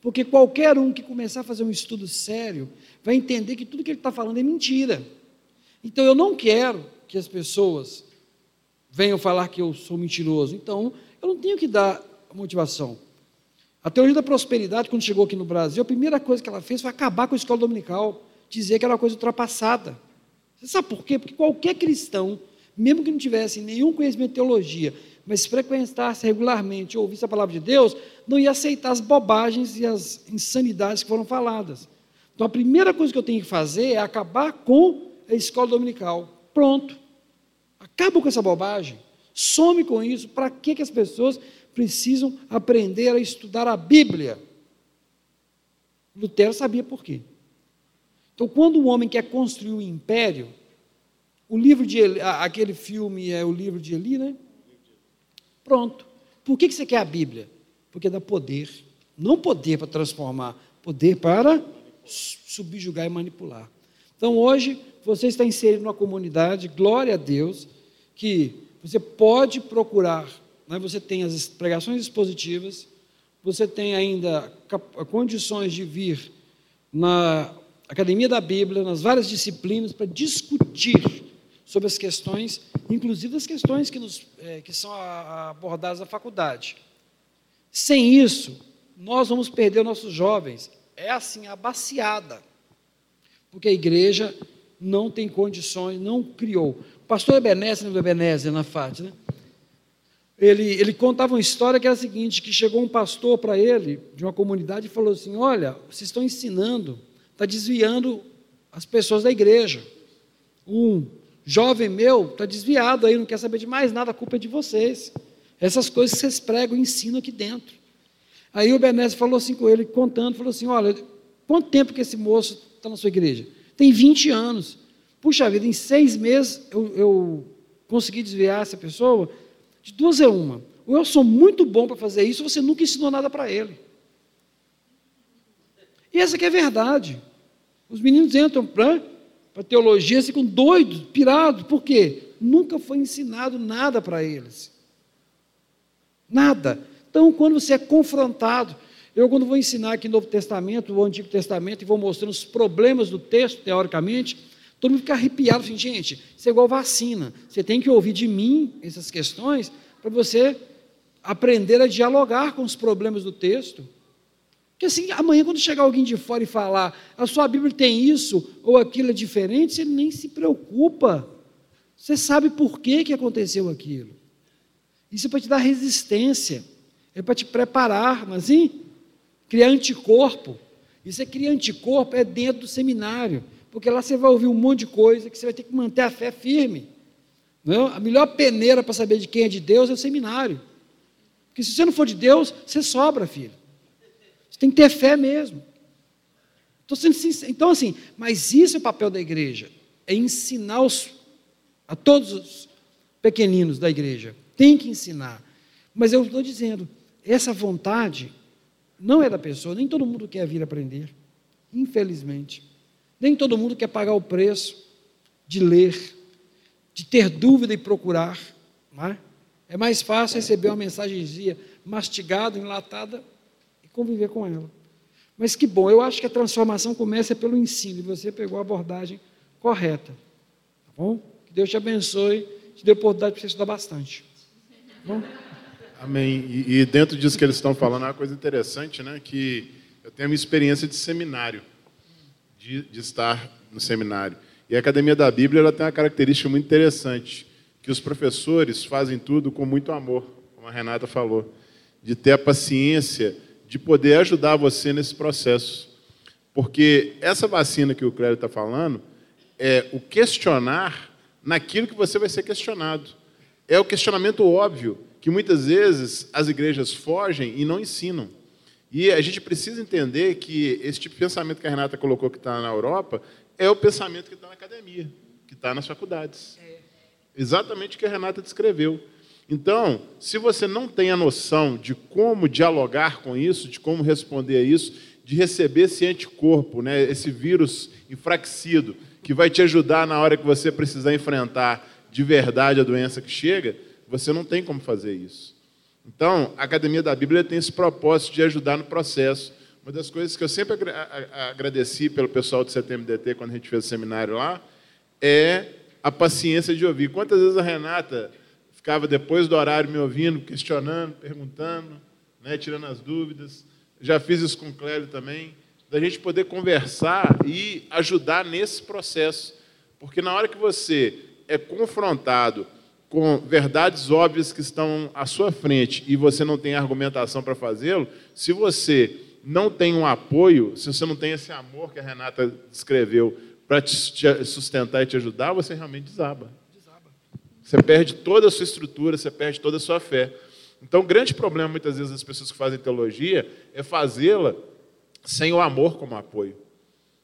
Porque qualquer um que começar a fazer um estudo sério vai entender que tudo que ele está falando é mentira. Então eu não quero que as pessoas venham falar que eu sou mentiroso. Então eu não tenho que dar motivação. A teoria da prosperidade, quando chegou aqui no Brasil, a primeira coisa que ela fez foi acabar com a escola dominical, dizer que era uma coisa ultrapassada. Você sabe por quê? Porque qualquer cristão, mesmo que não tivesse nenhum conhecimento de teologia, mas frequentasse regularmente, ouvisse a palavra de Deus, não ia aceitar as bobagens e as insanidades que foram faladas. Então a primeira coisa que eu tenho que fazer é acabar com a escola dominical. Pronto. Acaba com essa bobagem. Some com isso. Para que, que as pessoas precisam aprender a estudar a Bíblia? Lutero sabia por quê. Então, quando um homem quer construir um império, o livro de Eli, aquele filme é o livro de Eli, né? Pronto. Por que, que você quer a Bíblia? Porque dá poder. Não poder para transformar, poder para subjugar e manipular. Então, hoje, você está inserido numa comunidade, glória a Deus, que você pode procurar, né? você tem as pregações expositivas, você tem ainda condições de vir na Academia da Bíblia, nas várias disciplinas, para discutir sobre as questões, inclusive as questões que, nos, é, que são abordadas na faculdade. Sem isso, nós vamos perder nossos jovens. É assim, a baciada. Porque a igreja não tem condições, não criou. O pastor Ebenezer, do Ebenezer na FAT, né? Ele, ele contava uma história que era a seguinte, que chegou um pastor para ele, de uma comunidade, e falou assim, olha, vocês estão ensinando, está desviando as pessoas da igreja. Um jovem meu está desviado aí, não quer saber de mais nada, a culpa é de vocês. Essas coisas que vocês pregam ensinam aqui dentro. Aí o Benésio falou assim com ele, contando, falou assim: olha, quanto tempo que esse moço está na sua igreja? Tem 20 anos. Puxa vida, em seis meses eu, eu consegui desviar essa pessoa. De duas é uma. Ou eu sou muito bom para fazer isso, ou você nunca ensinou nada para ele. E essa que é a verdade. Os meninos entram para para teologia, ficam doidos, pirados. Por quê? Nunca foi ensinado nada para eles. Nada. Então, quando você é confrontado, eu, quando vou ensinar aqui Novo Testamento, o Antigo Testamento, e vou mostrando os problemas do texto, teoricamente, todo mundo fica arrepiado, assim, gente, isso é igual vacina. Você tem que ouvir de mim essas questões para você aprender a dialogar com os problemas do texto. Porque assim, amanhã, quando chegar alguém de fora e falar, a sua Bíblia tem isso ou aquilo é diferente, você nem se preocupa. Você sabe por que, que aconteceu aquilo. Isso é para te dar resistência, é para te preparar, mas é assim, criar anticorpo. Isso é criar anticorpo, é dentro do seminário, porque lá você vai ouvir um monte de coisa que você vai ter que manter a fé firme. Não? É? A melhor peneira para saber de quem é de Deus é o seminário. Porque se você não for de Deus, você sobra, filho. Você tem que ter fé mesmo. Então, assim, mas isso é o papel da igreja: é ensinar os, a todos os pequeninos da igreja. Tem que ensinar. Mas eu estou dizendo, essa vontade não é da pessoa, nem todo mundo quer vir aprender, infelizmente. Nem todo mundo quer pagar o preço de ler, de ter dúvida e procurar. É? é mais fácil receber uma mensagenzinha mastigada, enlatada, conviver com ela. Mas que bom, eu acho que a transformação começa pelo ensino, e você pegou a abordagem correta. Tá bom? Que Deus te abençoe, te dê oportunidade para você estudar bastante. Tá bom? Amém. E, e, dentro disso que eles estão falando, é uma coisa interessante, né? Que eu tenho a minha experiência de seminário, de, de estar no seminário. E a Academia da Bíblia ela tem uma característica muito interessante, que os professores fazem tudo com muito amor, como a Renata falou, de ter a paciência de poder ajudar você nesse processo. Porque essa vacina que o Clério está falando é o questionar naquilo que você vai ser questionado. É o questionamento óbvio, que muitas vezes as igrejas fogem e não ensinam. E a gente precisa entender que esse tipo de pensamento que a Renata colocou que está na Europa é o pensamento que está na academia, que está nas faculdades. É. Exatamente o que a Renata descreveu. Então, se você não tem a noção de como dialogar com isso, de como responder a isso, de receber esse anticorpo, né, esse vírus enfraquecido, que vai te ajudar na hora que você precisar enfrentar de verdade a doença que chega, você não tem como fazer isso. Então, a Academia da Bíblia tem esse propósito de ajudar no processo. Uma das coisas que eu sempre agradeci pelo pessoal do CTMDT quando a gente fez o seminário lá é a paciência de ouvir. Quantas vezes a Renata ficava depois do horário me ouvindo, questionando, perguntando, né, tirando as dúvidas. Já fiz isso com o Clélio também, da gente poder conversar e ajudar nesse processo. Porque na hora que você é confrontado com verdades óbvias que estão à sua frente e você não tem argumentação para fazê-lo, se você não tem um apoio, se você não tem esse amor que a Renata descreveu para te sustentar e te ajudar, você realmente desaba. Você perde toda a sua estrutura, você perde toda a sua fé. Então, o grande problema, muitas vezes, das pessoas que fazem teologia é fazê-la sem o amor como apoio.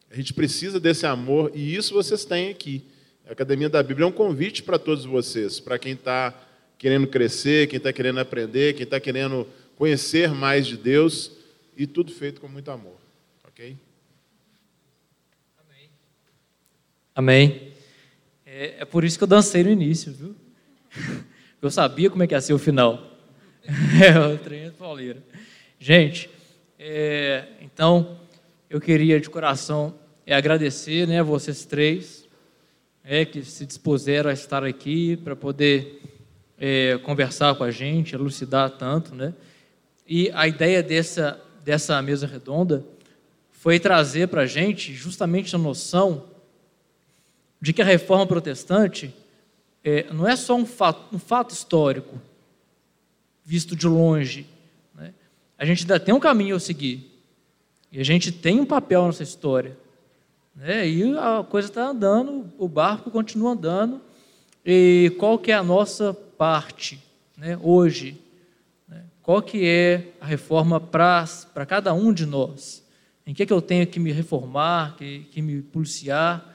A gente precisa desse amor e isso vocês têm aqui. A Academia da Bíblia é um convite para todos vocês, para quem está querendo crescer, quem está querendo aprender, quem está querendo conhecer mais de Deus e tudo feito com muito amor. Ok? Amém. Amém. É, é por isso que eu dancei no início, viu? Eu sabia como é que ia ser o final. É, o trem é. Gente, é, então, eu queria de coração é, agradecer né, a vocês três é, que se dispuseram a estar aqui para poder é, conversar com a gente, elucidar tanto. Né? E a ideia dessa, dessa mesa redonda foi trazer para a gente justamente a noção de que a reforma protestante é, não é só um fato, um fato histórico, visto de longe. Né? A gente ainda tem um caminho a seguir. E a gente tem um papel nessa história. Né? E a coisa está andando, o barco continua andando. E qual que é a nossa parte né, hoje? Né? Qual que é a reforma para cada um de nós? Em que, é que eu tenho que me reformar, que, que me policiar,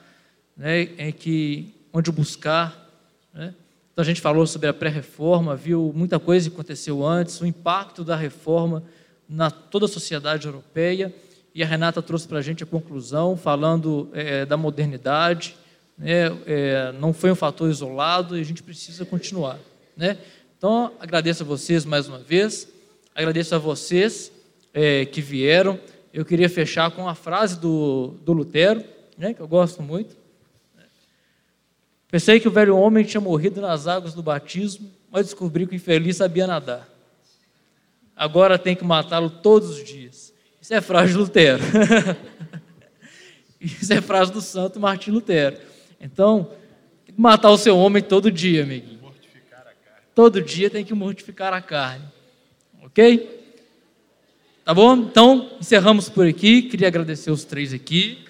né, em que, onde buscar? Né? Então a gente falou sobre a pré-reforma, viu muita coisa que aconteceu antes, o impacto da reforma na toda a sociedade europeia, e a Renata trouxe para a gente a conclusão, falando é, da modernidade, né, é, não foi um fator isolado e a gente precisa continuar. Né? Então, agradeço a vocês mais uma vez, agradeço a vocês é, que vieram. Eu queria fechar com a frase do, do Lutero, né, que eu gosto muito. Pensei que o velho homem tinha morrido nas águas do batismo, mas descobri que o infeliz sabia nadar. Agora tem que matá-lo todos os dias. Isso é frase de Lutero. Isso é frase do santo Martim Lutero. Então, tem que matar o seu homem todo dia, amiguinho. Todo dia tem que mortificar a carne. Ok? Tá bom? Então, encerramos por aqui. Queria agradecer os três aqui.